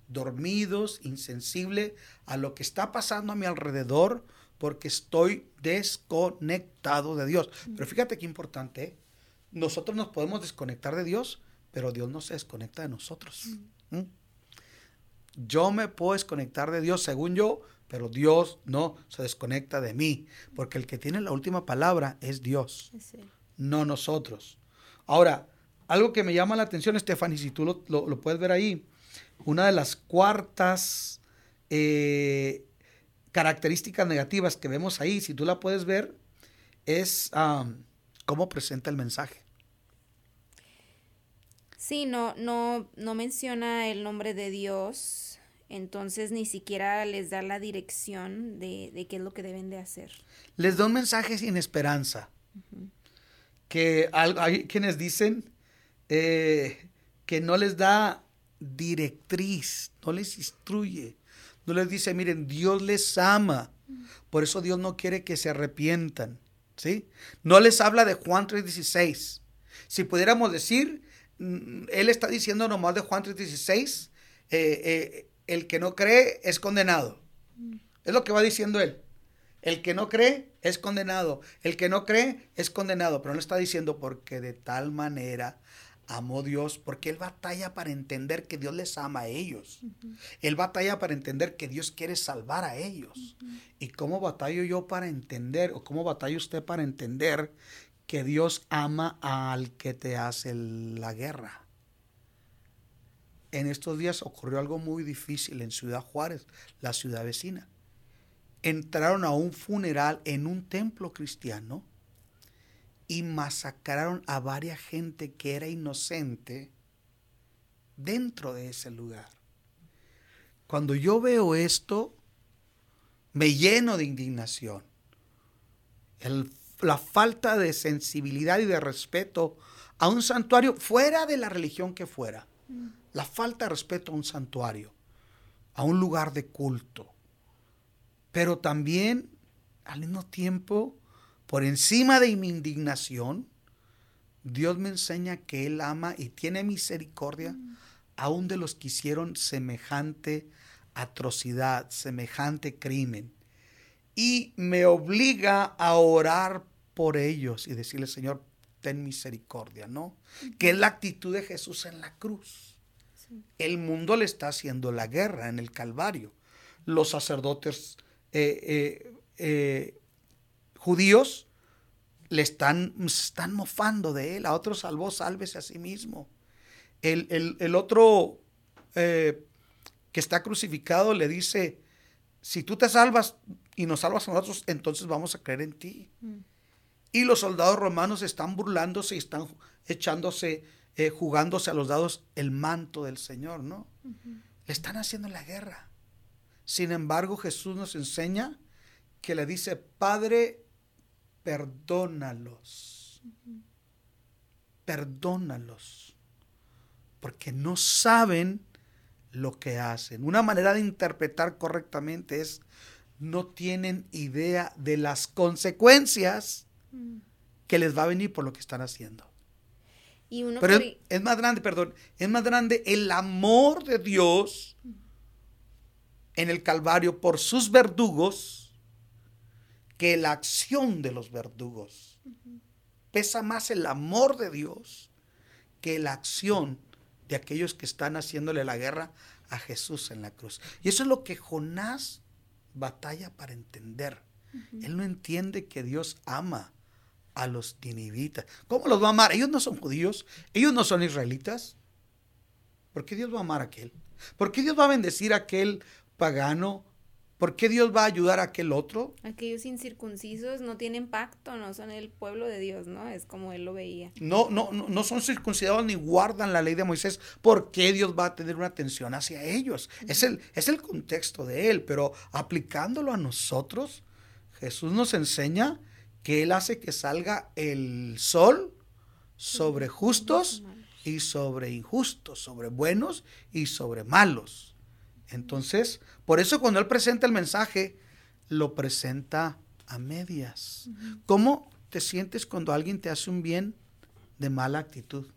dormidos, insensible a lo que está pasando a mi alrededor, porque estoy desconectado de Dios. Pero fíjate qué importante, ¿eh? nosotros nos podemos desconectar de Dios, pero Dios no se desconecta de nosotros. Mm. Yo me puedo desconectar de Dios según yo, pero Dios no se desconecta de mí, porque el que tiene la última palabra es Dios, no nosotros. Ahora, algo que me llama la atención, Stephanie, si tú lo, puedes ver ahí, una de las cuartas eh, características negativas que vemos ahí, si tú la puedes ver, es cómo presenta el mensaje. Sí, no, no, no menciona el nombre de Dios entonces ni siquiera les da la dirección de, qué es lo que deben de hacer. Les da un mensaje sin esperanza. Que hay quienes dicen eh, que no les da directriz, no les instruye, no les dice, miren, Dios les ama, por eso Dios no quiere que se arrepientan, ¿sí? No les habla de Juan 3:16. Si pudiéramos decir, mm, Él está diciendo nomás de Juan 3:16, eh, eh, el que no cree es condenado. Es lo que va diciendo Él. El que no cree es condenado. El que no cree es condenado. Pero no está diciendo porque de tal manera amó Dios porque Él batalla para entender que Dios les ama a ellos. Él batalla para entender que Dios quiere salvar a ellos. ¿Y cómo batallo yo para entender, o cómo batalla usted para entender que Dios ama al que te hace la guerra? En estos días ocurrió algo muy difícil en Ciudad Juárez, la ciudad vecina. Entraron a un funeral en un templo cristiano y masacraron a varias gente que era inocente dentro de ese lugar. Cuando yo veo esto, me lleno de indignación. la falta de sensibilidad y de respeto a un santuario fuera de la religión que fuera. La falta de respeto a un santuario, a un lugar de culto. Pero también, al mismo tiempo, por encima de mi indignación, Dios me enseña que Él ama y tiene misericordia aún de los que hicieron semejante atrocidad, semejante crimen. Y me obliga a orar por ellos y decirle, Señor, ten misericordia, ¿no? Que es la actitud de Jesús en la cruz. El mundo le está haciendo la guerra en el Calvario. Los sacerdotes eh, eh, eh, judíos le están, están mofando de él. A otro salvó, sálvese a sí mismo. El, otro eh, que está crucificado le dice, si tú te salvas y nos salvas a nosotros, entonces vamos a creer en ti. Mm. Y los soldados romanos están burlándose y están echándose, eh, jugándose a los dados el manto del Señor, ¿no? Le están haciendo la guerra. Sin embargo, Jesús nos enseña que le dice, Padre, perdónalos. Perdónalos. Porque no saben lo que hacen. Una manera de interpretar correctamente es no tienen idea de las consecuencias que les va a venir por lo que están haciendo. Pero es, es, más grande, perdón, es más grande el amor de Dios en el Calvario por sus verdugos que la acción de los verdugos. Pesa más el amor de Dios que la acción de aquellos que están haciéndole la guerra a Jesús en la cruz. Y eso es lo que Jonás batalla para entender. Él no entiende que Dios ama a los ninivitas. ¿Cómo los va a amar? Ellos no son judíos, ellos no son israelitas. ¿Por qué Dios va a amar a aquel? ¿Por qué Dios va a bendecir a aquel pagano ¿Por qué Dios va a ayudar a aquel otro? Aquellos incircuncisos no tienen pacto, no son el pueblo de Dios, ¿no? Es como él lo veía. No, no, no, son circuncidados ni guardan la ley de Moisés. ¿Por qué Dios va a tener una atención hacia ellos? es, el, es el contexto de él, pero aplicándolo a nosotros, Jesús nos enseña que Él hace que salga el sol sobre justos y sobre injustos, sobre buenos y sobre malos. Entonces, por eso cuando él presenta el mensaje, lo presenta a medias. ¿Cómo te sientes cuando alguien te hace un bien de mala actitud?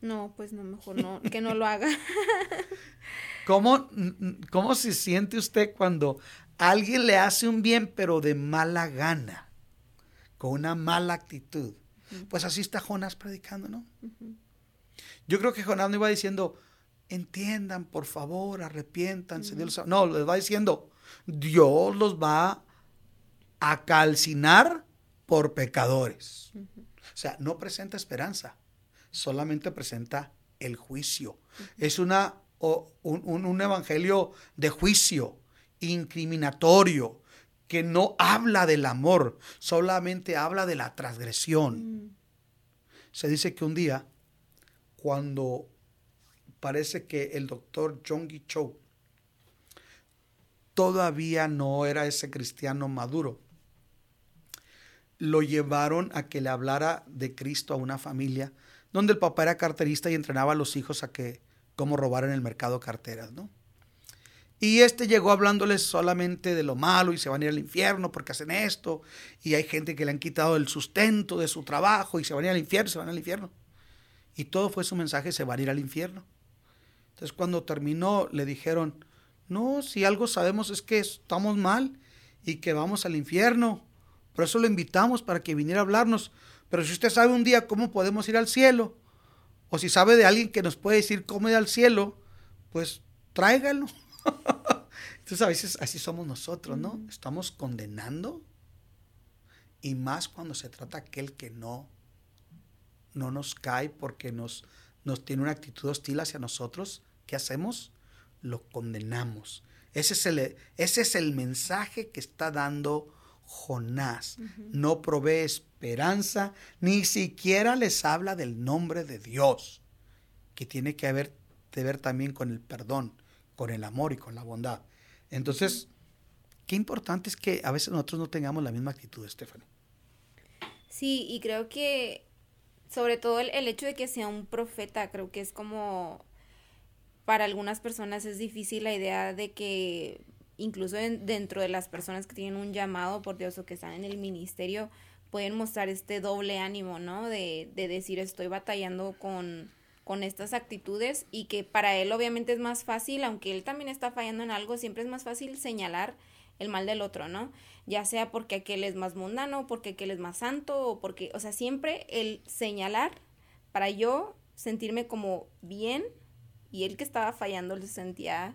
No, pues no, mejor no, que no lo haga. ¿Cómo, ¿Cómo se siente usted cuando alguien le hace un bien pero de mala gana, con una mala actitud? Pues así está Jonás predicando, ¿no? Yo creo que Jonás no iba diciendo, entiendan, por favor, arrepiéntanse. No, les va diciendo, Dios los va a calcinar por pecadores. O sea, no presenta esperanza, solamente presenta el juicio. Es una, un, un, evangelio de juicio, incriminatorio, que no habla del amor, solamente habla de la transgresión. Se dice que un día, cuando parece que el doctor Jong Cho todavía no era ese cristiano maduro. lo llevaron a que le hablara de Cristo a una familia donde el papá era carterista y entrenaba a los hijos a que cómo robar en el mercado carteras, ¿no? Y este llegó hablándoles solamente de lo malo y se van a ir al infierno porque hacen esto. Y hay gente que le han quitado el sustento de su trabajo y se van a ir al infierno, se van al infierno. Y todo fue su mensaje, se van a ir al infierno. Entonces cuando terminó le dijeron, no, si algo sabemos es que estamos mal y que vamos al infierno. Por eso lo invitamos para que viniera a hablarnos. Pero si usted sabe un día cómo podemos ir al cielo, o si sabe de alguien que nos puede decir cómo ir al cielo, pues tráigalo. Entonces a veces así somos nosotros, ¿no? Estamos condenando y más cuando se trata aquel que no, no nos cae porque nos, nos tiene una actitud hostil hacia nosotros. ¿Qué hacemos? Lo condenamos. Ese es el, ese es el mensaje que está dando Jonás. No provee esperanza, ni siquiera les habla del nombre de Dios, que tiene que ver, que ver también con el perdón con el amor y con la bondad. Entonces, qué importante es que a veces nosotros no tengamos la misma actitud, Stephanie. Sí, y creo que sobre todo el, hecho de que sea un profeta, creo que es como para algunas personas es difícil la idea de que incluso dentro de las personas que tienen un llamado por Dios o que están en el ministerio, pueden mostrar este doble ánimo, ¿no? De, de decir estoy batallando con con estas actitudes y que para él obviamente es más fácil, aunque él también está fallando en algo, siempre es más fácil señalar el mal del otro, ¿no? Ya sea porque aquel es más mundano, porque aquel es más santo, o porque, o sea, siempre el señalar para yo sentirme como bien y él que estaba fallando le sentía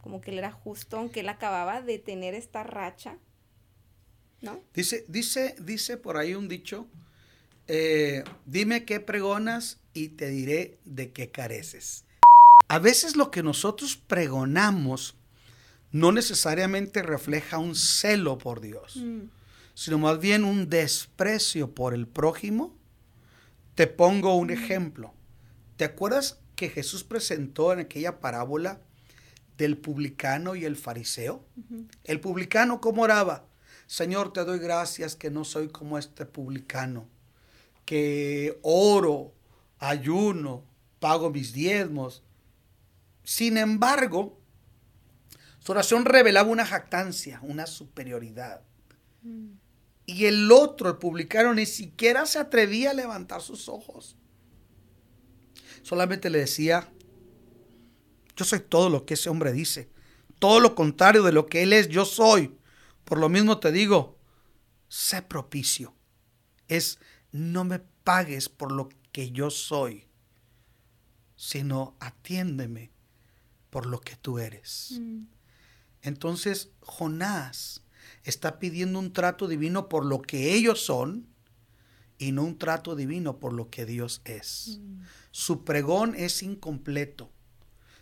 como que él era justo, aunque él acababa de tener esta racha, ¿no? Dice, dice, dice por ahí un dicho, eh, dime qué pregonas y te diré de qué careces. A veces lo que nosotros pregonamos no necesariamente refleja un celo por Dios, mm. sino más bien un desprecio por el prójimo. Te pongo un mm. ejemplo. ¿Te acuerdas que Jesús presentó en aquella parábola del publicano y el fariseo? El publicano, ¿cómo oraba? Señor, te doy gracias que no soy como este publicano, que oro ayuno, pago mis diezmos. Sin embargo, su oración revelaba una jactancia, una superioridad. Mm. Y el otro, el publicano, ni siquiera se atrevía a levantar sus ojos. Solamente le decía, yo soy todo lo que ese hombre dice. Todo lo contrario de lo que él es, yo soy. Por lo mismo te digo, sé propicio. Es, no me pagues por lo que yo soy, sino atiéndeme por lo que tú eres. Mm. Entonces Jonás está pidiendo un trato divino por lo que ellos son y no un trato divino por lo que Dios es. Mm. Su pregón es incompleto.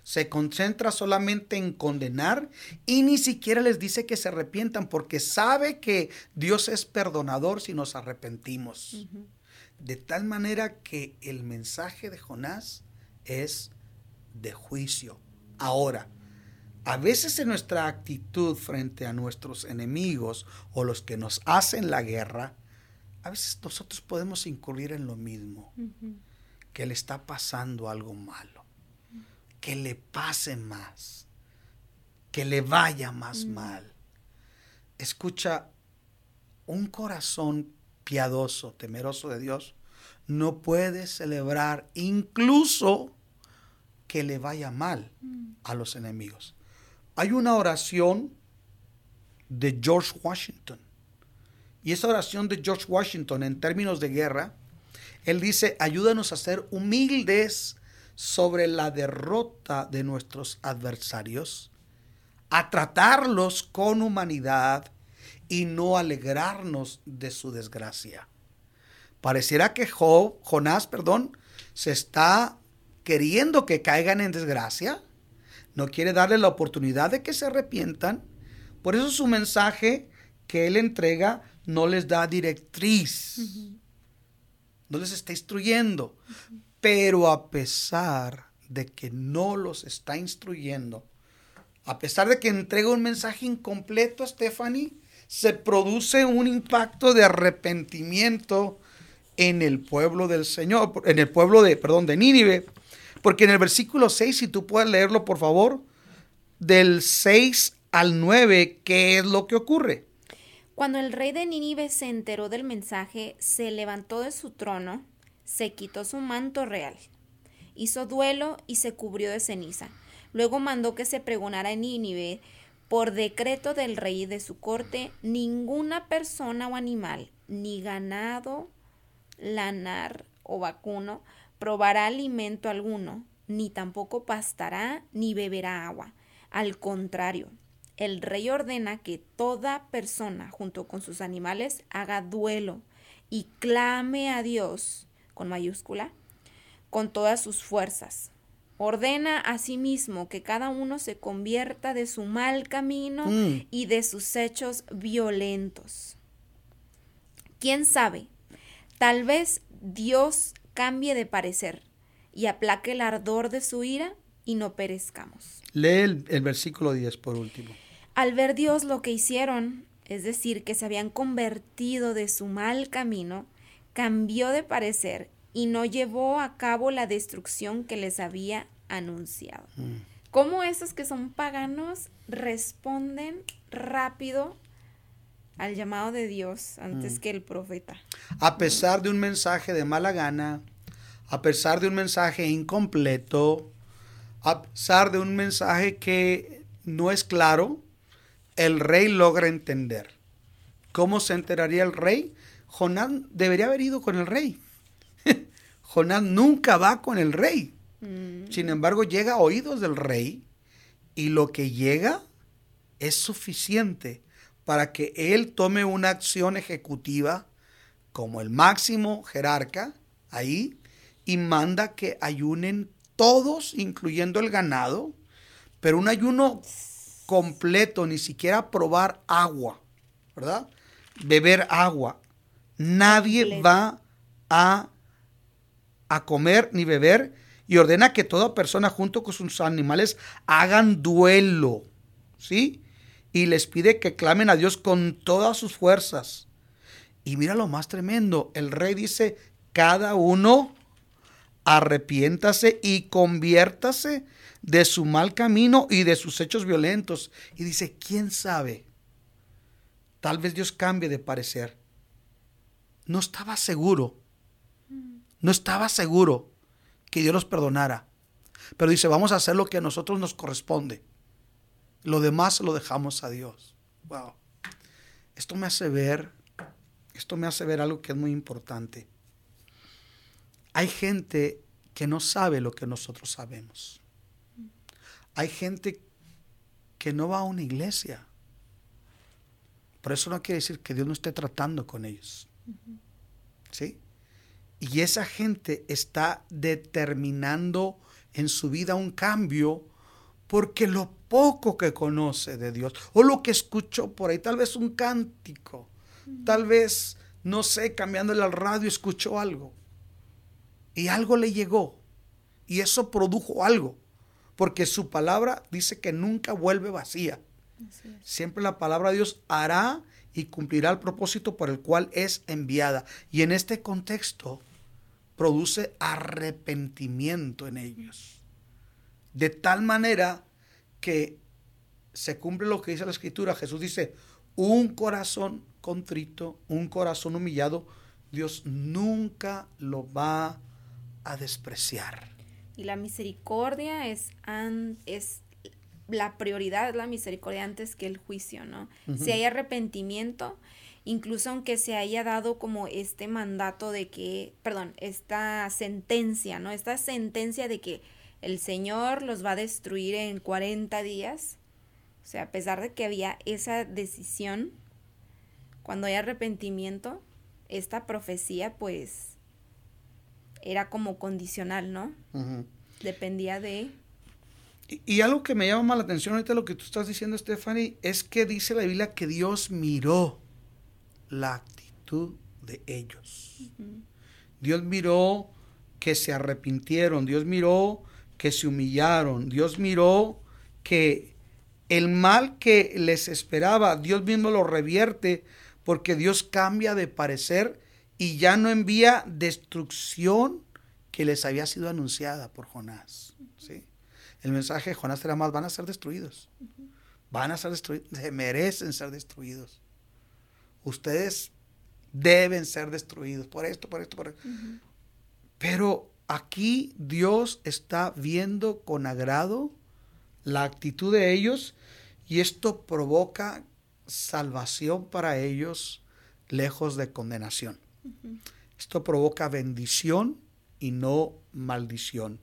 Se concentra solamente en condenar y ni siquiera les dice que se arrepientan porque sabe que Dios es perdonador si nos arrepentimos de tal manera que el mensaje de Jonás es de juicio. Ahora, a veces en nuestra actitud frente a nuestros enemigos o los que nos hacen la guerra, a veces nosotros podemos incurrir en lo mismo, que le está pasando algo malo, que le pase más, que le vaya más mal. Escucha, un corazón piadoso, temeroso de Dios, no puede celebrar incluso que le vaya mal mm. a los enemigos. Hay una oración de George Washington. Y esa oración de George Washington en términos de guerra, él dice, ayúdanos a ser humildes sobre la derrota de nuestros adversarios, a tratarlos con humanidad y no alegrarnos de su desgracia. Pareciera que Jonás, perdón, se está queriendo que caigan en desgracia. No quiere darle la oportunidad de que se arrepientan. Por eso su mensaje que él entrega no les da directriz. No les está instruyendo. Pero a pesar de que no los está instruyendo, a pesar de que entrega un mensaje incompleto a Stephanie, se produce un impacto de arrepentimiento en el pueblo del Señor, en el pueblo de, perdón, de Nínive, porque en el versículo 6, si tú puedes leerlo, por favor, del 6 al 9, ¿qué es lo que ocurre? Cuando el rey de Nínive se enteró del mensaje, se levantó de su trono, se quitó su manto real, hizo duelo y se cubrió de ceniza. Luego mandó que se pregonara en Nínive, por decreto del rey de su corte, ninguna persona o animal, ni ganado, lanar o vacuno, probará alimento alguno, ni tampoco pastará, ni beberá agua. Al contrario, el rey ordena que toda persona junto con sus animales haga duelo y clame a Dios, con mayúscula, con todas sus fuerzas. Ordena asimismo que cada uno se convierta de su mal camino Mm. y de sus hechos violentos. ¿Quién sabe? Tal vez Dios cambie de parecer y aplaque el ardor de su ira y no perezcamos. Lee el, el versículo 10 por último. Al ver Dios lo que hicieron, es decir, que se habían convertido de su mal camino, cambió de parecer y no llevó a cabo la destrucción que les había anunciado. ¿Cómo esos que son paganos responden rápido al llamado de Dios antes que el profeta? A pesar de un mensaje de mala gana, a pesar de un mensaje incompleto, a pesar de un mensaje que no es claro, el rey logra entender. ¿Cómo se enteraría el rey? Jonás debería haber ido con el rey. Jonás nunca va con el rey. Mm, Sin embargo, llega a oídos del rey y lo que llega es suficiente para que él tome una acción ejecutiva como el máximo jerarca ahí y manda que ayunen todos, incluyendo el ganado, pero un ayuno completo, ni siquiera probar agua, ¿verdad? Beber agua. Nadie Completo. va a, a comer ni beber y ordena que toda persona junto con sus animales hagan duelo, ¿sí? Y les pide que clamen a Dios con todas sus fuerzas. Y mira lo más tremendo, el rey dice, cada uno arrepiéntase y conviértase de su mal camino y de sus hechos violentos. Y dice, ¿quién sabe? Tal vez Dios cambie de parecer. No estaba seguro. No estaba seguro que Dios los perdonara. Pero dice, vamos a hacer lo que a nosotros nos corresponde. Lo demás lo dejamos a Dios. Wow. Esto me hace ver, esto me hace ver algo que es muy importante. Hay gente que no sabe lo que nosotros sabemos. Hay gente que no va a una iglesia. Por eso no quiere decir que Dios no esté tratando con ellos. ¿Sí? Y esa gente está determinando en su vida un cambio porque lo poco que conoce de Dios o lo que escuchó por ahí, tal vez un cántico, tal vez, no sé, cambiándole al radio escuchó algo y algo le llegó y eso produjo algo, porque su palabra dice que nunca vuelve vacía. Siempre la palabra de Dios hará y cumplirá el propósito por el cual es enviada. Y en este contexto produce arrepentimiento en ellos. De tal manera que se cumple lo que dice la escritura. Jesús dice, un corazón contrito, un corazón humillado, Dios nunca lo va a despreciar. Y la misericordia es, an- es la prioridad, la misericordia antes que el juicio, ¿no? Si hay arrepentimiento, incluso aunque se haya dado como este mandato de que, perdón, esta sentencia, ¿no? Esta sentencia de que el Señor los va a destruir en 40 días. O sea, a pesar de que había esa decisión, cuando hay arrepentimiento, esta profecía pues era como condicional, ¿no? Dependía de... Y, y algo que me llama más la atención ahorita lo que tú estás diciendo, Stephanie, es que dice la Biblia que Dios miró la actitud de ellos. Dios miró que se arrepintieron, Dios miró que se humillaron, Dios miró que El mal que les esperaba, Dios mismo lo revierte porque Dios cambia de parecer y ya no envía destrucción que les había sido anunciada por Jonás. ¿sí? El mensaje de Jonás era más, van a ser destruidos. Van a ser destruidos, se merecen ser destruidos. Ustedes deben ser destruidos por esto, por esto, por esto. Pero aquí Dios está viendo con agrado la actitud de ellos y esto provoca salvación para ellos lejos de condenación. Esto provoca bendición y no maldición.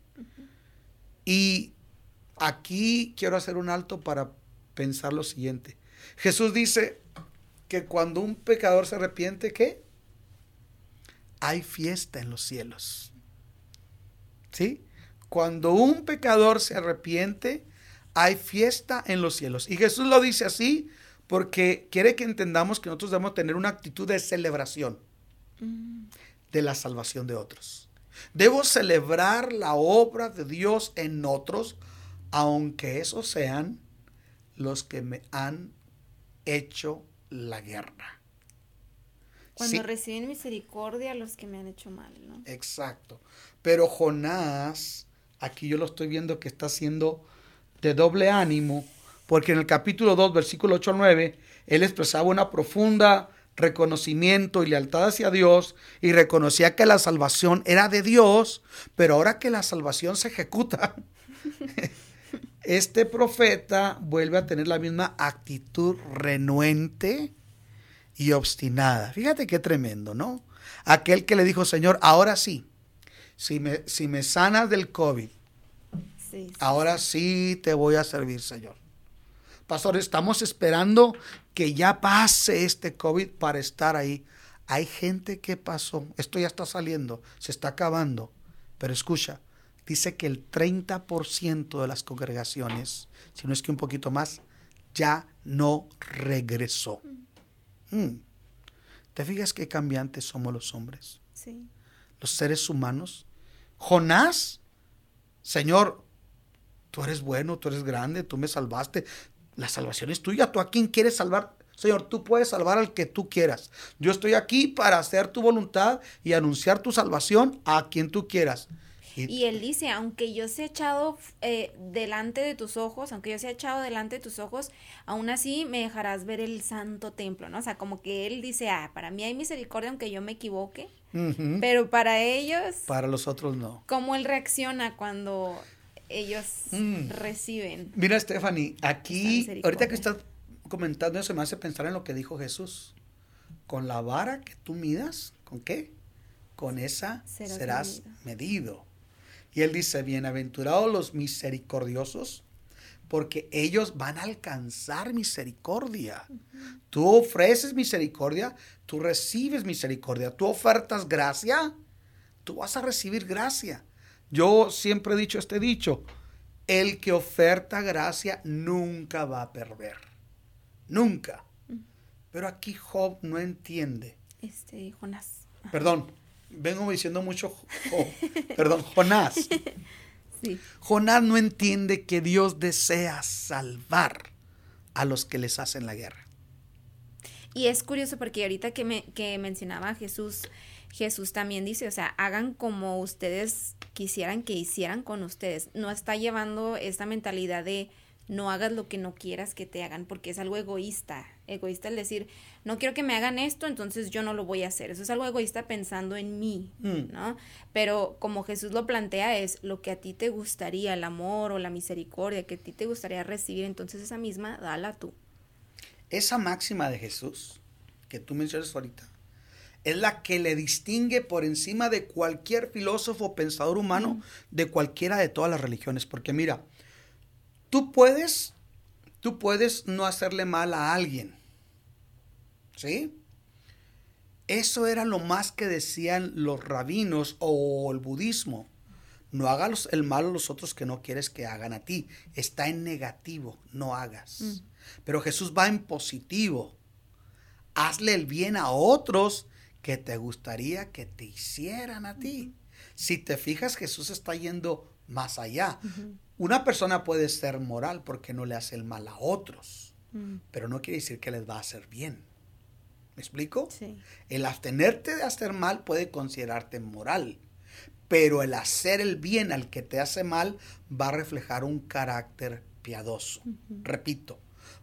Y aquí quiero hacer un alto para pensar lo siguiente. Jesús dice que cuando un pecador se arrepiente, ¿qué? Hay fiesta en los cielos. ¿Sí? Cuando un pecador se arrepiente, hay fiesta en los cielos. Y Jesús lo dice así porque quiere que entendamos que nosotros debemos tener una actitud de celebración de la salvación de otros. Debo celebrar la obra de Dios en otros, aunque esos sean los que me han hecho la guerra. Cuando reciben misericordia los que me han hecho mal, ¿no? Exacto. Pero Jonás, aquí yo lo estoy viendo que está haciendo de doble ánimo, porque en el capítulo 2, versículo 8 al 9, él expresaba una profunda reconocimiento y lealtad hacia Dios y reconocía que la salvación era de Dios, pero ahora que la salvación se ejecuta, este profeta vuelve a tener la misma actitud renuente y obstinada. Fíjate qué tremendo, ¿no? Aquel que le dijo, Señor, ahora sí, si me, si me sanas del COVID, ahora sí te voy a servir, Señor. Pastor, estamos esperando que ya pase este COVID para estar ahí. Hay gente que pasó, esto ya está saliendo, se está acabando, pero escucha, dice que el 30% de las congregaciones, si no es que un poquito más, ya no regresó. Mm. ¿Te fijas qué cambiantes somos los hombres? Sí. Los seres humanos. Jonás, Señor, tú eres bueno, tú eres grande, tú me salvaste, la salvación es tuya. ¿Tú a quién quieres salvar? Señor, tú puedes salvar al que tú quieras. Yo estoy aquí para hacer tu voluntad y anunciar tu salvación a quien tú quieras. Y, él dice, aunque yo sea echado eh, delante de tus ojos, aunque yo sea echado delante de tus ojos, aún así me dejarás ver el santo templo, ¿no? O sea, como que él dice, ah, para mí hay misericordia aunque yo me equivoque, pero para ellos... Para los otros no. ¿Cómo él reacciona cuando ellos mm. reciben. Mira, Stephanie, aquí, ahorita que estás comentando eso, me hace pensar en lo que dijo Jesús. Con la vara que tú midas, ¿con qué? Con esa serás, medido. Y él dice, bienaventurados los misericordiosos, porque ellos van a alcanzar misericordia. Tú ofreces misericordia, tú recibes misericordia. Tú ofertas gracia, tú vas a recibir gracia. Yo siempre he dicho este dicho, el que oferta gracia nunca va a perder. Nunca. Pero aquí Job no entiende. Este, Jonás. Perdón, vengo diciendo mucho Job. Perdón, Jonás. sí. Jonás no entiende que Dios desea salvar a los que les hacen la guerra. Y es curioso porque ahorita que, me, que mencionaba Jesús, Jesús también dice, o sea, hagan como ustedes quisieran que hicieran con ustedes. No está llevando esta mentalidad de no hagas lo que no quieras que te hagan, porque es algo egoísta. Egoísta el decir, no quiero que me hagan esto, entonces yo no lo voy a hacer. Eso es algo egoísta pensando en mí, mm. ¿no? Pero como Jesús lo plantea es lo que a ti te gustaría, el amor o la misericordia que a ti te gustaría recibir, entonces esa misma, dala tú. Esa máxima de Jesús que tú mencionas ahorita, es la que le distingue por encima de cualquier filósofo o pensador humano de cualquiera de todas las religiones. Porque mira, tú puedes, tú puedes no hacerle mal a alguien. ¿Sí? Eso era lo más que decían los rabinos o el budismo. No hagas el mal a los otros que no quieres que hagan a ti. Está en negativo, no hagas. Mm. Pero Jesús va en positivo. Hazle el bien a otros que te gustaría que te hicieran a ti. Si te fijas, Jesús está yendo más allá. Una persona puede ser moral porque no le hace el mal a otros, Mm. pero no quiere decir que les va a hacer bien. ¿Me explico? Sí. El abstenerte de hacer mal puede considerarte moral, pero el hacer el bien al que te hace mal va a reflejar un carácter piadoso. Repito,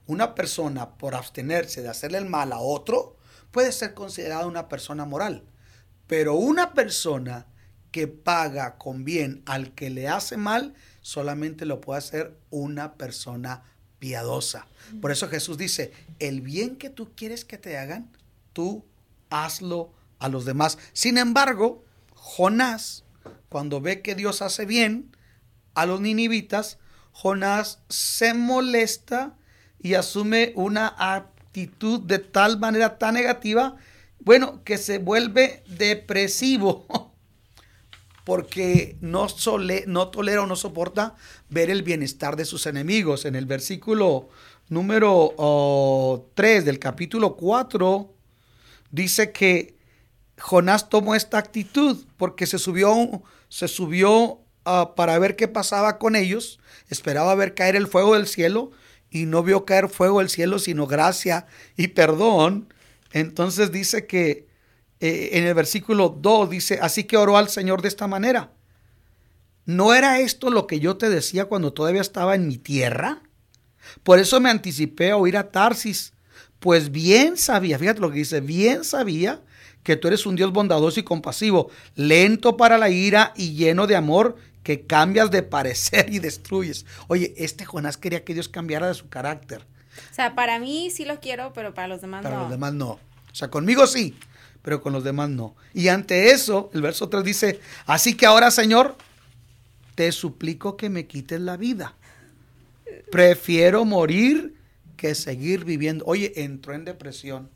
una persona por abstenerse de hacerle el mal a otro puede ser considerada una persona moral, pero una persona que paga con bien al que le hace mal solamente lo puede hacer una persona piadosa. Por eso Jesús dice, el bien que tú quieres que te hagan, tú hazlo a los demás. Sin embargo, Jonás, cuando ve que Dios hace bien a los ninivitas, Jonás se molesta y asume una actitud de tal manera tan negativa, bueno, que se vuelve depresivo. Porque no, sole, no tolera o no soporta ver el bienestar de sus enemigos. En el versículo número 3 del capítulo 4, dice que Jonás tomó esta actitud porque se subió, se subió uh, para ver qué pasaba con ellos, esperaba ver caer el fuego del cielo y no vio caer fuego del cielo, sino gracia y perdón. Entonces dice que eh, en el versículo 2 dice, así que oró al Señor de esta manera. ¿No era esto lo que yo te decía cuando todavía estaba en mi tierra? Por eso me anticipé a oír a Tarsis, pues bien sabía, fíjate lo que dice, bien sabía que tú eres un Dios bondadoso y compasivo, lento para la ira y lleno de amor, que cambias de parecer y destruyes. Oye, este Jonás quería que Dios cambiara de su carácter. O sea, para mí sí lo quiero, pero para los demás para no. los demás no. O sea, conmigo sí, pero con los demás no. Y ante eso, el verso 3 dice, así que ahora, Señor, te suplico que me quites la vida. Prefiero morir que seguir viviendo. Oye, entró en depresión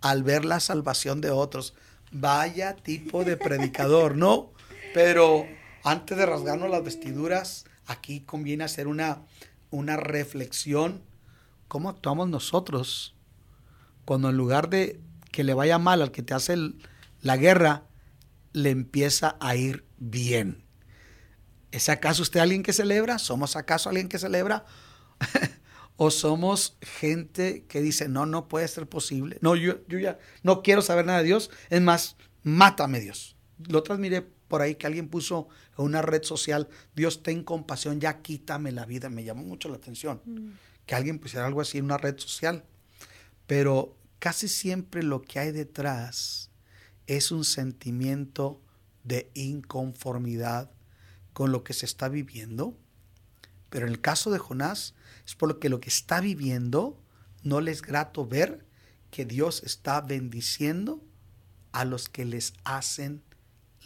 al ver la salvación de otros. Vaya tipo de predicador, ¿no? Pero antes de rasgarnos las vestiduras, aquí conviene hacer una, una reflexión. ¿Cómo actuamos nosotros cuando en lugar de que le vaya mal al que te hace la guerra, le empieza a ir bien? ¿Es acaso usted alguien que celebra? ¿Somos acaso alguien que celebra? ¿O somos gente que dice, no, no puede ser posible? No, yo, yo ya no quiero saber nada de Dios. Es más, mátame Dios. Lo transmiré por ahí que alguien puso en una red social, Dios ten compasión, ya quítame la vida. Me llamó mucho la atención mm. que alguien pusiera algo así en una red social. Pero casi siempre lo que hay detrás es un sentimiento de inconformidad con lo que se está viviendo. Pero en el caso de Jonás, es por lo que lo que está viviendo no le es grato ver que Dios está bendiciendo a los que les hacen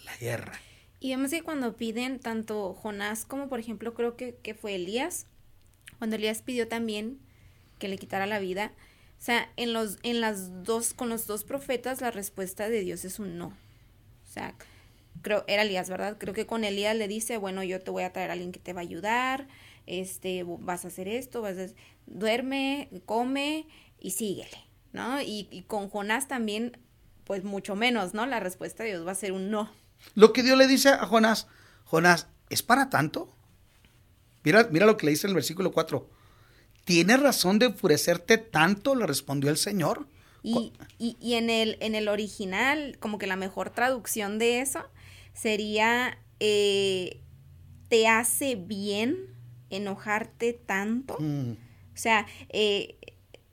la guerra. Y vemos que cuando piden tanto Jonás como por ejemplo creo que, que fue Elías, cuando Elías pidió también que le quitara la vida, o sea, en los, en las dos, con los dos profetas la respuesta de Dios es un no. O sea, creo, era Elías, ¿verdad? Creo que con Elías le dice, bueno, yo te voy a traer a alguien que te va a ayudar, este, vas a hacer esto, vas a, duerme, come y síguele, ¿no? Y, y con Jonás también, pues mucho menos, ¿no? La respuesta de Dios va a ser un no. Lo que Dios le dice a Jonás, Jonás, ¿es para tanto? Mira, mira lo que le dice en el versículo 4. ¿Tienes razón de enfurecerte tanto? Le respondió el Señor. Y, y, y, en, el, en el original, como que la mejor traducción de eso sería, eh, ¿te hace bien enojarte tanto? Mm. O sea, eh,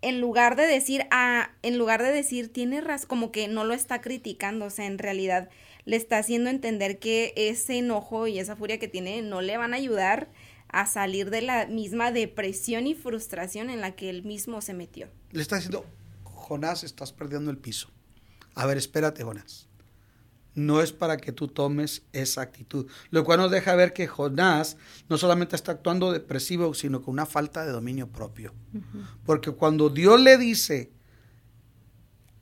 en lugar de decir, ah, en lugar de decir, tienes razón, como que no lo está criticando, o sea, en realidad le está haciendo entender que ese enojo y esa furia que tiene no le van a ayudar a salir de la misma depresión y frustración en la que él mismo se metió. Le está diciendo, Jonás, estás perdiendo el piso. A ver, espérate, Jonás. No es para que tú tomes esa actitud. Lo cual nos deja ver que Jonás no solamente está actuando depresivo, sino con una falta de dominio propio. Uh -huh. Porque cuando Dios le dice,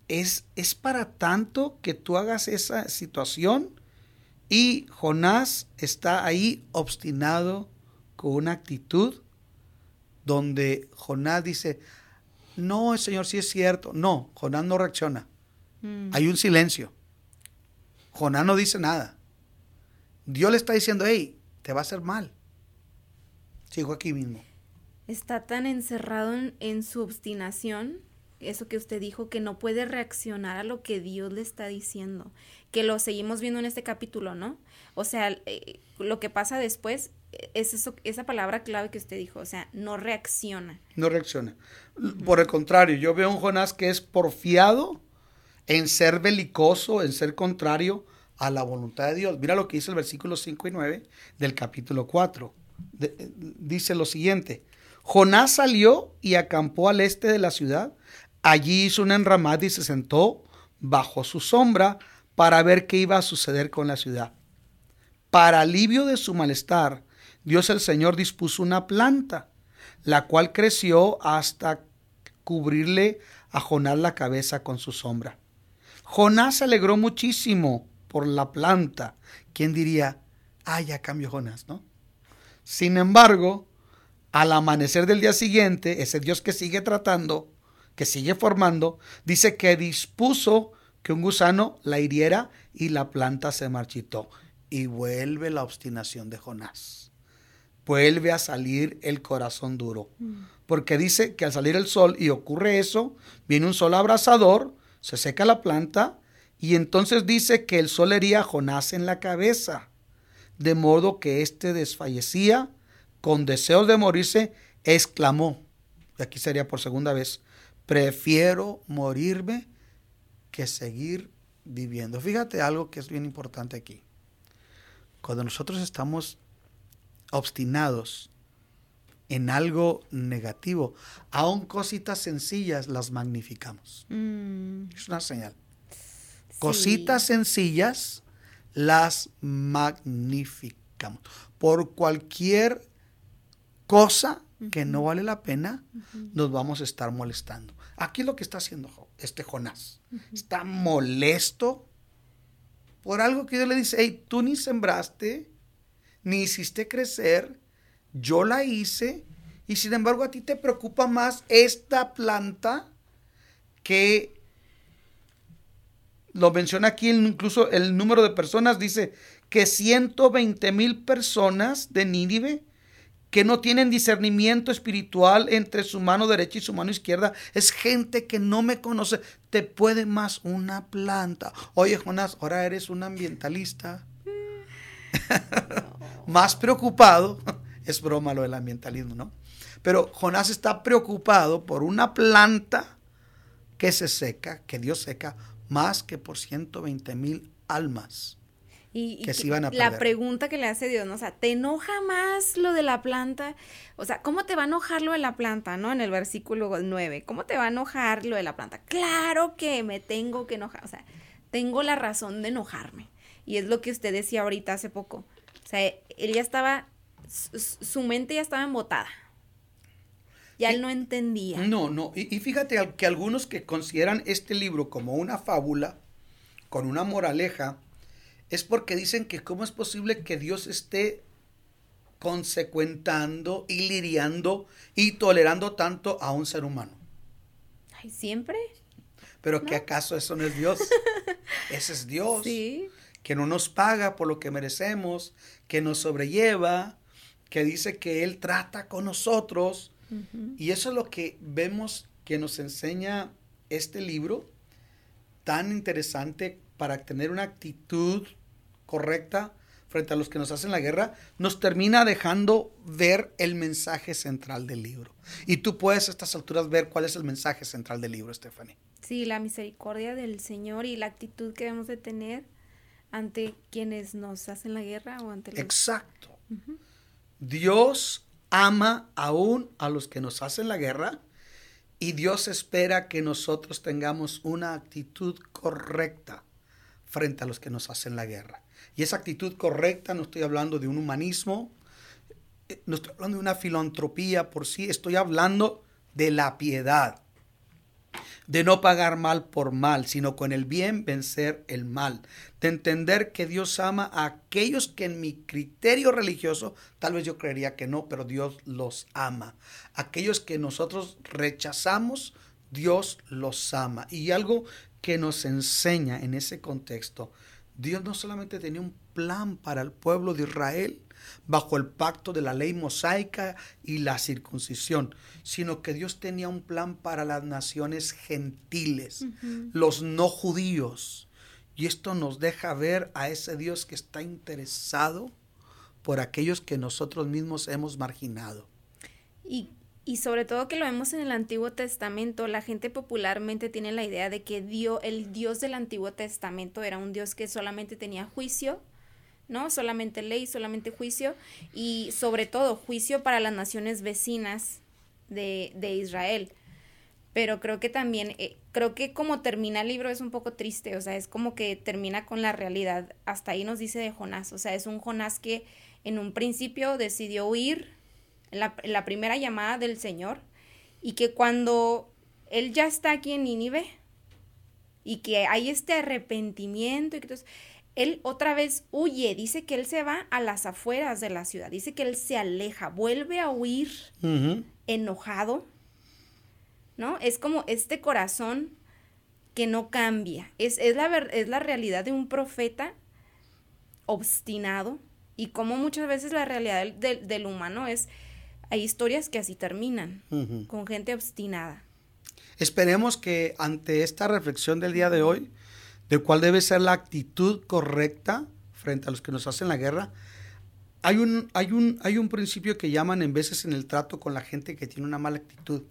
es, es para tanto que tú hagas esa situación, y Jonás está ahí obstinado con una actitud donde Jonás dice, no, Señor, sí es cierto. No, Jonás no reacciona. Mm. Hay un silencio. Jonás no dice nada. Dios le está diciendo, hey, te va a hacer mal. Sigo aquí mismo. Está tan encerrado en, su obstinación, eso que usted dijo, que no puede reaccionar a lo que Dios le está diciendo, que lo seguimos viendo en este capítulo, ¿no? O sea, eh, lo que pasa después es eso, esa palabra clave que usted dijo, o sea, no reacciona. No reacciona. Por el contrario, yo veo a un Jonás que es porfiado en ser belicoso, en ser contrario a la voluntad de Dios. Mira lo que dice el versículo 5 y 9 del capítulo 4. dice lo siguiente, Jonás salió y acampó al este de la ciudad. Allí hizo una enramada y se sentó bajo su sombra para ver qué iba a suceder con la ciudad. Para alivio de su malestar, Dios el Señor dispuso una planta, la cual creció hasta cubrirle a Jonás la cabeza con su sombra. Jonás se alegró muchísimo por la planta. ¿Quién diría, ah, ya cambió Jonás, no? Sin embargo, al amanecer del día siguiente, ese Dios que sigue tratando, que sigue formando, dice que dispuso que un gusano la hiriera y la planta se marchitó. Y vuelve la obstinación de Jonás. Vuelve a salir el corazón duro. Mm. Porque dice que al salir el sol y ocurre eso, viene un sol abrasador, se seca la planta y entonces dice que el sol hería a Jonás en la cabeza, de modo que éste desfallecía, con deseos de morirse, exclamó, y aquí sería por segunda vez, prefiero morirme que seguir viviendo. Fíjate algo que es bien importante aquí. Cuando nosotros estamos obstinados en algo negativo, aun cositas sencillas las magnificamos. Mm. Es una señal. Cositas sencillas las magnificamos. Por cualquier cosa que no vale la pena, nos vamos a estar molestando. Aquí es lo que está haciendo este Jonás. Está molesto por algo que Dios le dice, hey, tú ni sembraste, ni hiciste crecer, yo la hice y sin embargo a ti te preocupa más esta planta que lo menciona aquí incluso el número de personas, dice que 120 mil personas de Nínive que no tienen discernimiento espiritual entre su mano derecha y su mano izquierda, es gente que no me conoce, te puede más una planta. Oye, Jonás, ahora eres un ambientalista. más preocupado es broma lo del ambientalismo, ¿no? Pero Jonás está preocupado por una planta que se seca, que Dios seca, más que por 120 mil almas y, que se iban a perder. La pregunta que le hace Dios, ¿no? O sea, ¿te enoja más lo de la planta? O sea, ¿cómo te va a enojar lo de la planta, no? En el versículo 9, ¿cómo te va a enojar lo de la planta? Claro que me tengo que enojar, o sea, tengo la razón de enojarme. Y es lo que usted decía ahorita hace poco. O sea, él ya estaba su mente ya estaba embotada. Ya él no entendía. No, no. Y, fíjate que algunos que consideran este libro como una fábula, con una moraleja, es porque dicen que cómo es posible que Dios esté consecuentando y lidiando y tolerando tanto a un ser humano. Ay, siempre. Pero que acaso eso no es Dios. Ese es Dios. Sí. Que no nos paga por lo que merecemos, que nos sobrelleva, que dice que Él trata con nosotros. Y eso es lo que vemos que nos enseña este libro tan interesante para tener una actitud correcta frente a los que nos hacen la guerra, nos termina dejando ver el mensaje central del libro. Y tú puedes a estas alturas ver cuál es el mensaje central del libro, Stephanie. Sí, la misericordia del Señor y la actitud que debemos de tener ante quienes nos hacen la guerra o ante los... Exacto. Dios ama aún a los que nos hacen la guerra y Dios espera que nosotros tengamos una actitud correcta frente a los que nos hacen la guerra. Y esa actitud correcta, no estoy hablando de un humanismo, eh, no estoy hablando de una filantropía por sí, estoy hablando de la piedad de no pagar mal por mal, sino con el bien vencer el mal, de entender que Dios ama a aquellos que en mi criterio religioso, tal vez yo creería que no, pero Dios los ama. Aquellos que nosotros rechazamos, Dios los ama. Y algo que nos enseña en ese contexto, Dios no solamente tenía un plan para el pueblo de Israel bajo el pacto de la ley mosaica y la circuncisión, sino que Dios tenía un plan para las naciones gentiles, los no judíos. Y esto nos deja ver a ese Dios que está interesado por aquellos que nosotros mismos hemos marginado. Y y sobre todo que lo vemos en el Antiguo Testamento, la gente popularmente tiene la idea de que Dios, el Dios del Antiguo Testamento era un Dios que solamente tenía juicio, ¿no? Solamente ley, solamente juicio y sobre todo juicio para las naciones vecinas de, de Israel. Pero creo que también, eh, creo que como termina el libro es un poco triste, o sea, es como que termina con la realidad. Hasta ahí nos dice de Jonás, o sea, es un Jonás que en un principio decidió huir la, la primera llamada del Señor, y que cuando Él ya está aquí en Nínive, y que hay este arrepentimiento, y que entonces, él otra vez huye, dice que él se va a las afueras de la ciudad, dice que él se aleja, vuelve a huir enojado, ¿no? Es como este corazón que no cambia, es, es, la, es la realidad de un profeta obstinado y como muchas veces la realidad del, del humano es hay historias que así terminan, con gente obstinada. Esperemos que ante esta reflexión del día de hoy, de cuál debe ser la actitud correcta frente a los que nos hacen la guerra, hay un, hay un, hay un principio que llaman en veces en el trato con la gente que tiene una mala actitud,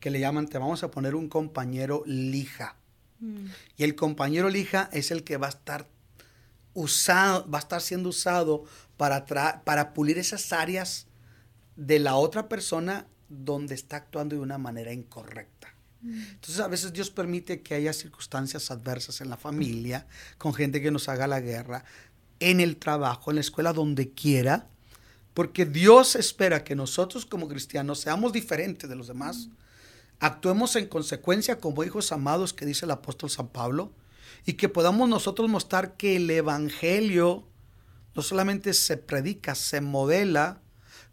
que le llaman, te vamos a poner un compañero lija. Mm. Y el compañero lija es el que va a estar usado, va a estar siendo usado para, para pulir esas áreas de la otra persona donde está actuando de una manera incorrecta. Mm. Entonces a veces Dios permite que haya circunstancias adversas en la familia, con gente que nos haga la guerra, en el trabajo, en la escuela, donde quiera, porque Dios espera que nosotros como cristianos seamos diferentes de los demás, mm. actuemos en consecuencia como hijos amados que dice el apóstol San Pablo, y que podamos nosotros mostrar que el Evangelio no solamente se predica, se modela,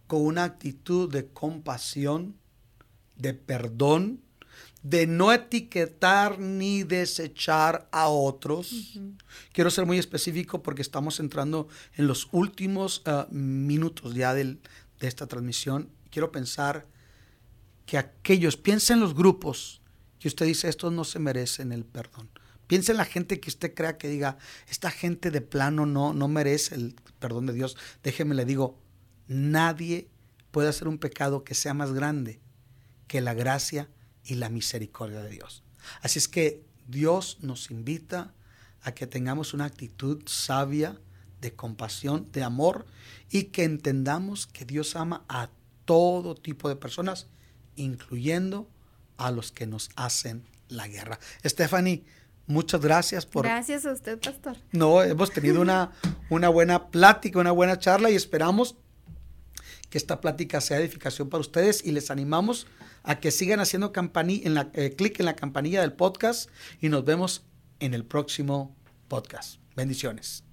con una actitud de compasión, de perdón, de no etiquetar ni desechar a otros. Quiero ser muy específico porque estamos entrando en los últimos ah, minutos ya de esta transmisión. Quiero pensar que aquellos, piensen en los grupos que usted dice, estos no se merecen el perdón. Piensa en la gente que usted crea que diga, esta gente de plano no, no merece el perdón de Dios. Déjeme le digo, Nadie puede hacer un pecado que sea más grande que la gracia y la misericordia de Dios. Así es que Dios nos invita a que tengamos una actitud sabia de compasión, de amor y que entendamos que Dios ama a todo tipo de personas, incluyendo a los que nos hacen la guerra. Stephanie, muchas gracias por... Gracias a usted, pastor. No, hemos tenido una, una buena plática, una buena charla y esperamos que esta plática sea edificación para ustedes y les animamos a que sigan haciendo en eh, clic en la campanilla del podcast y nos vemos en el próximo podcast. Bendiciones.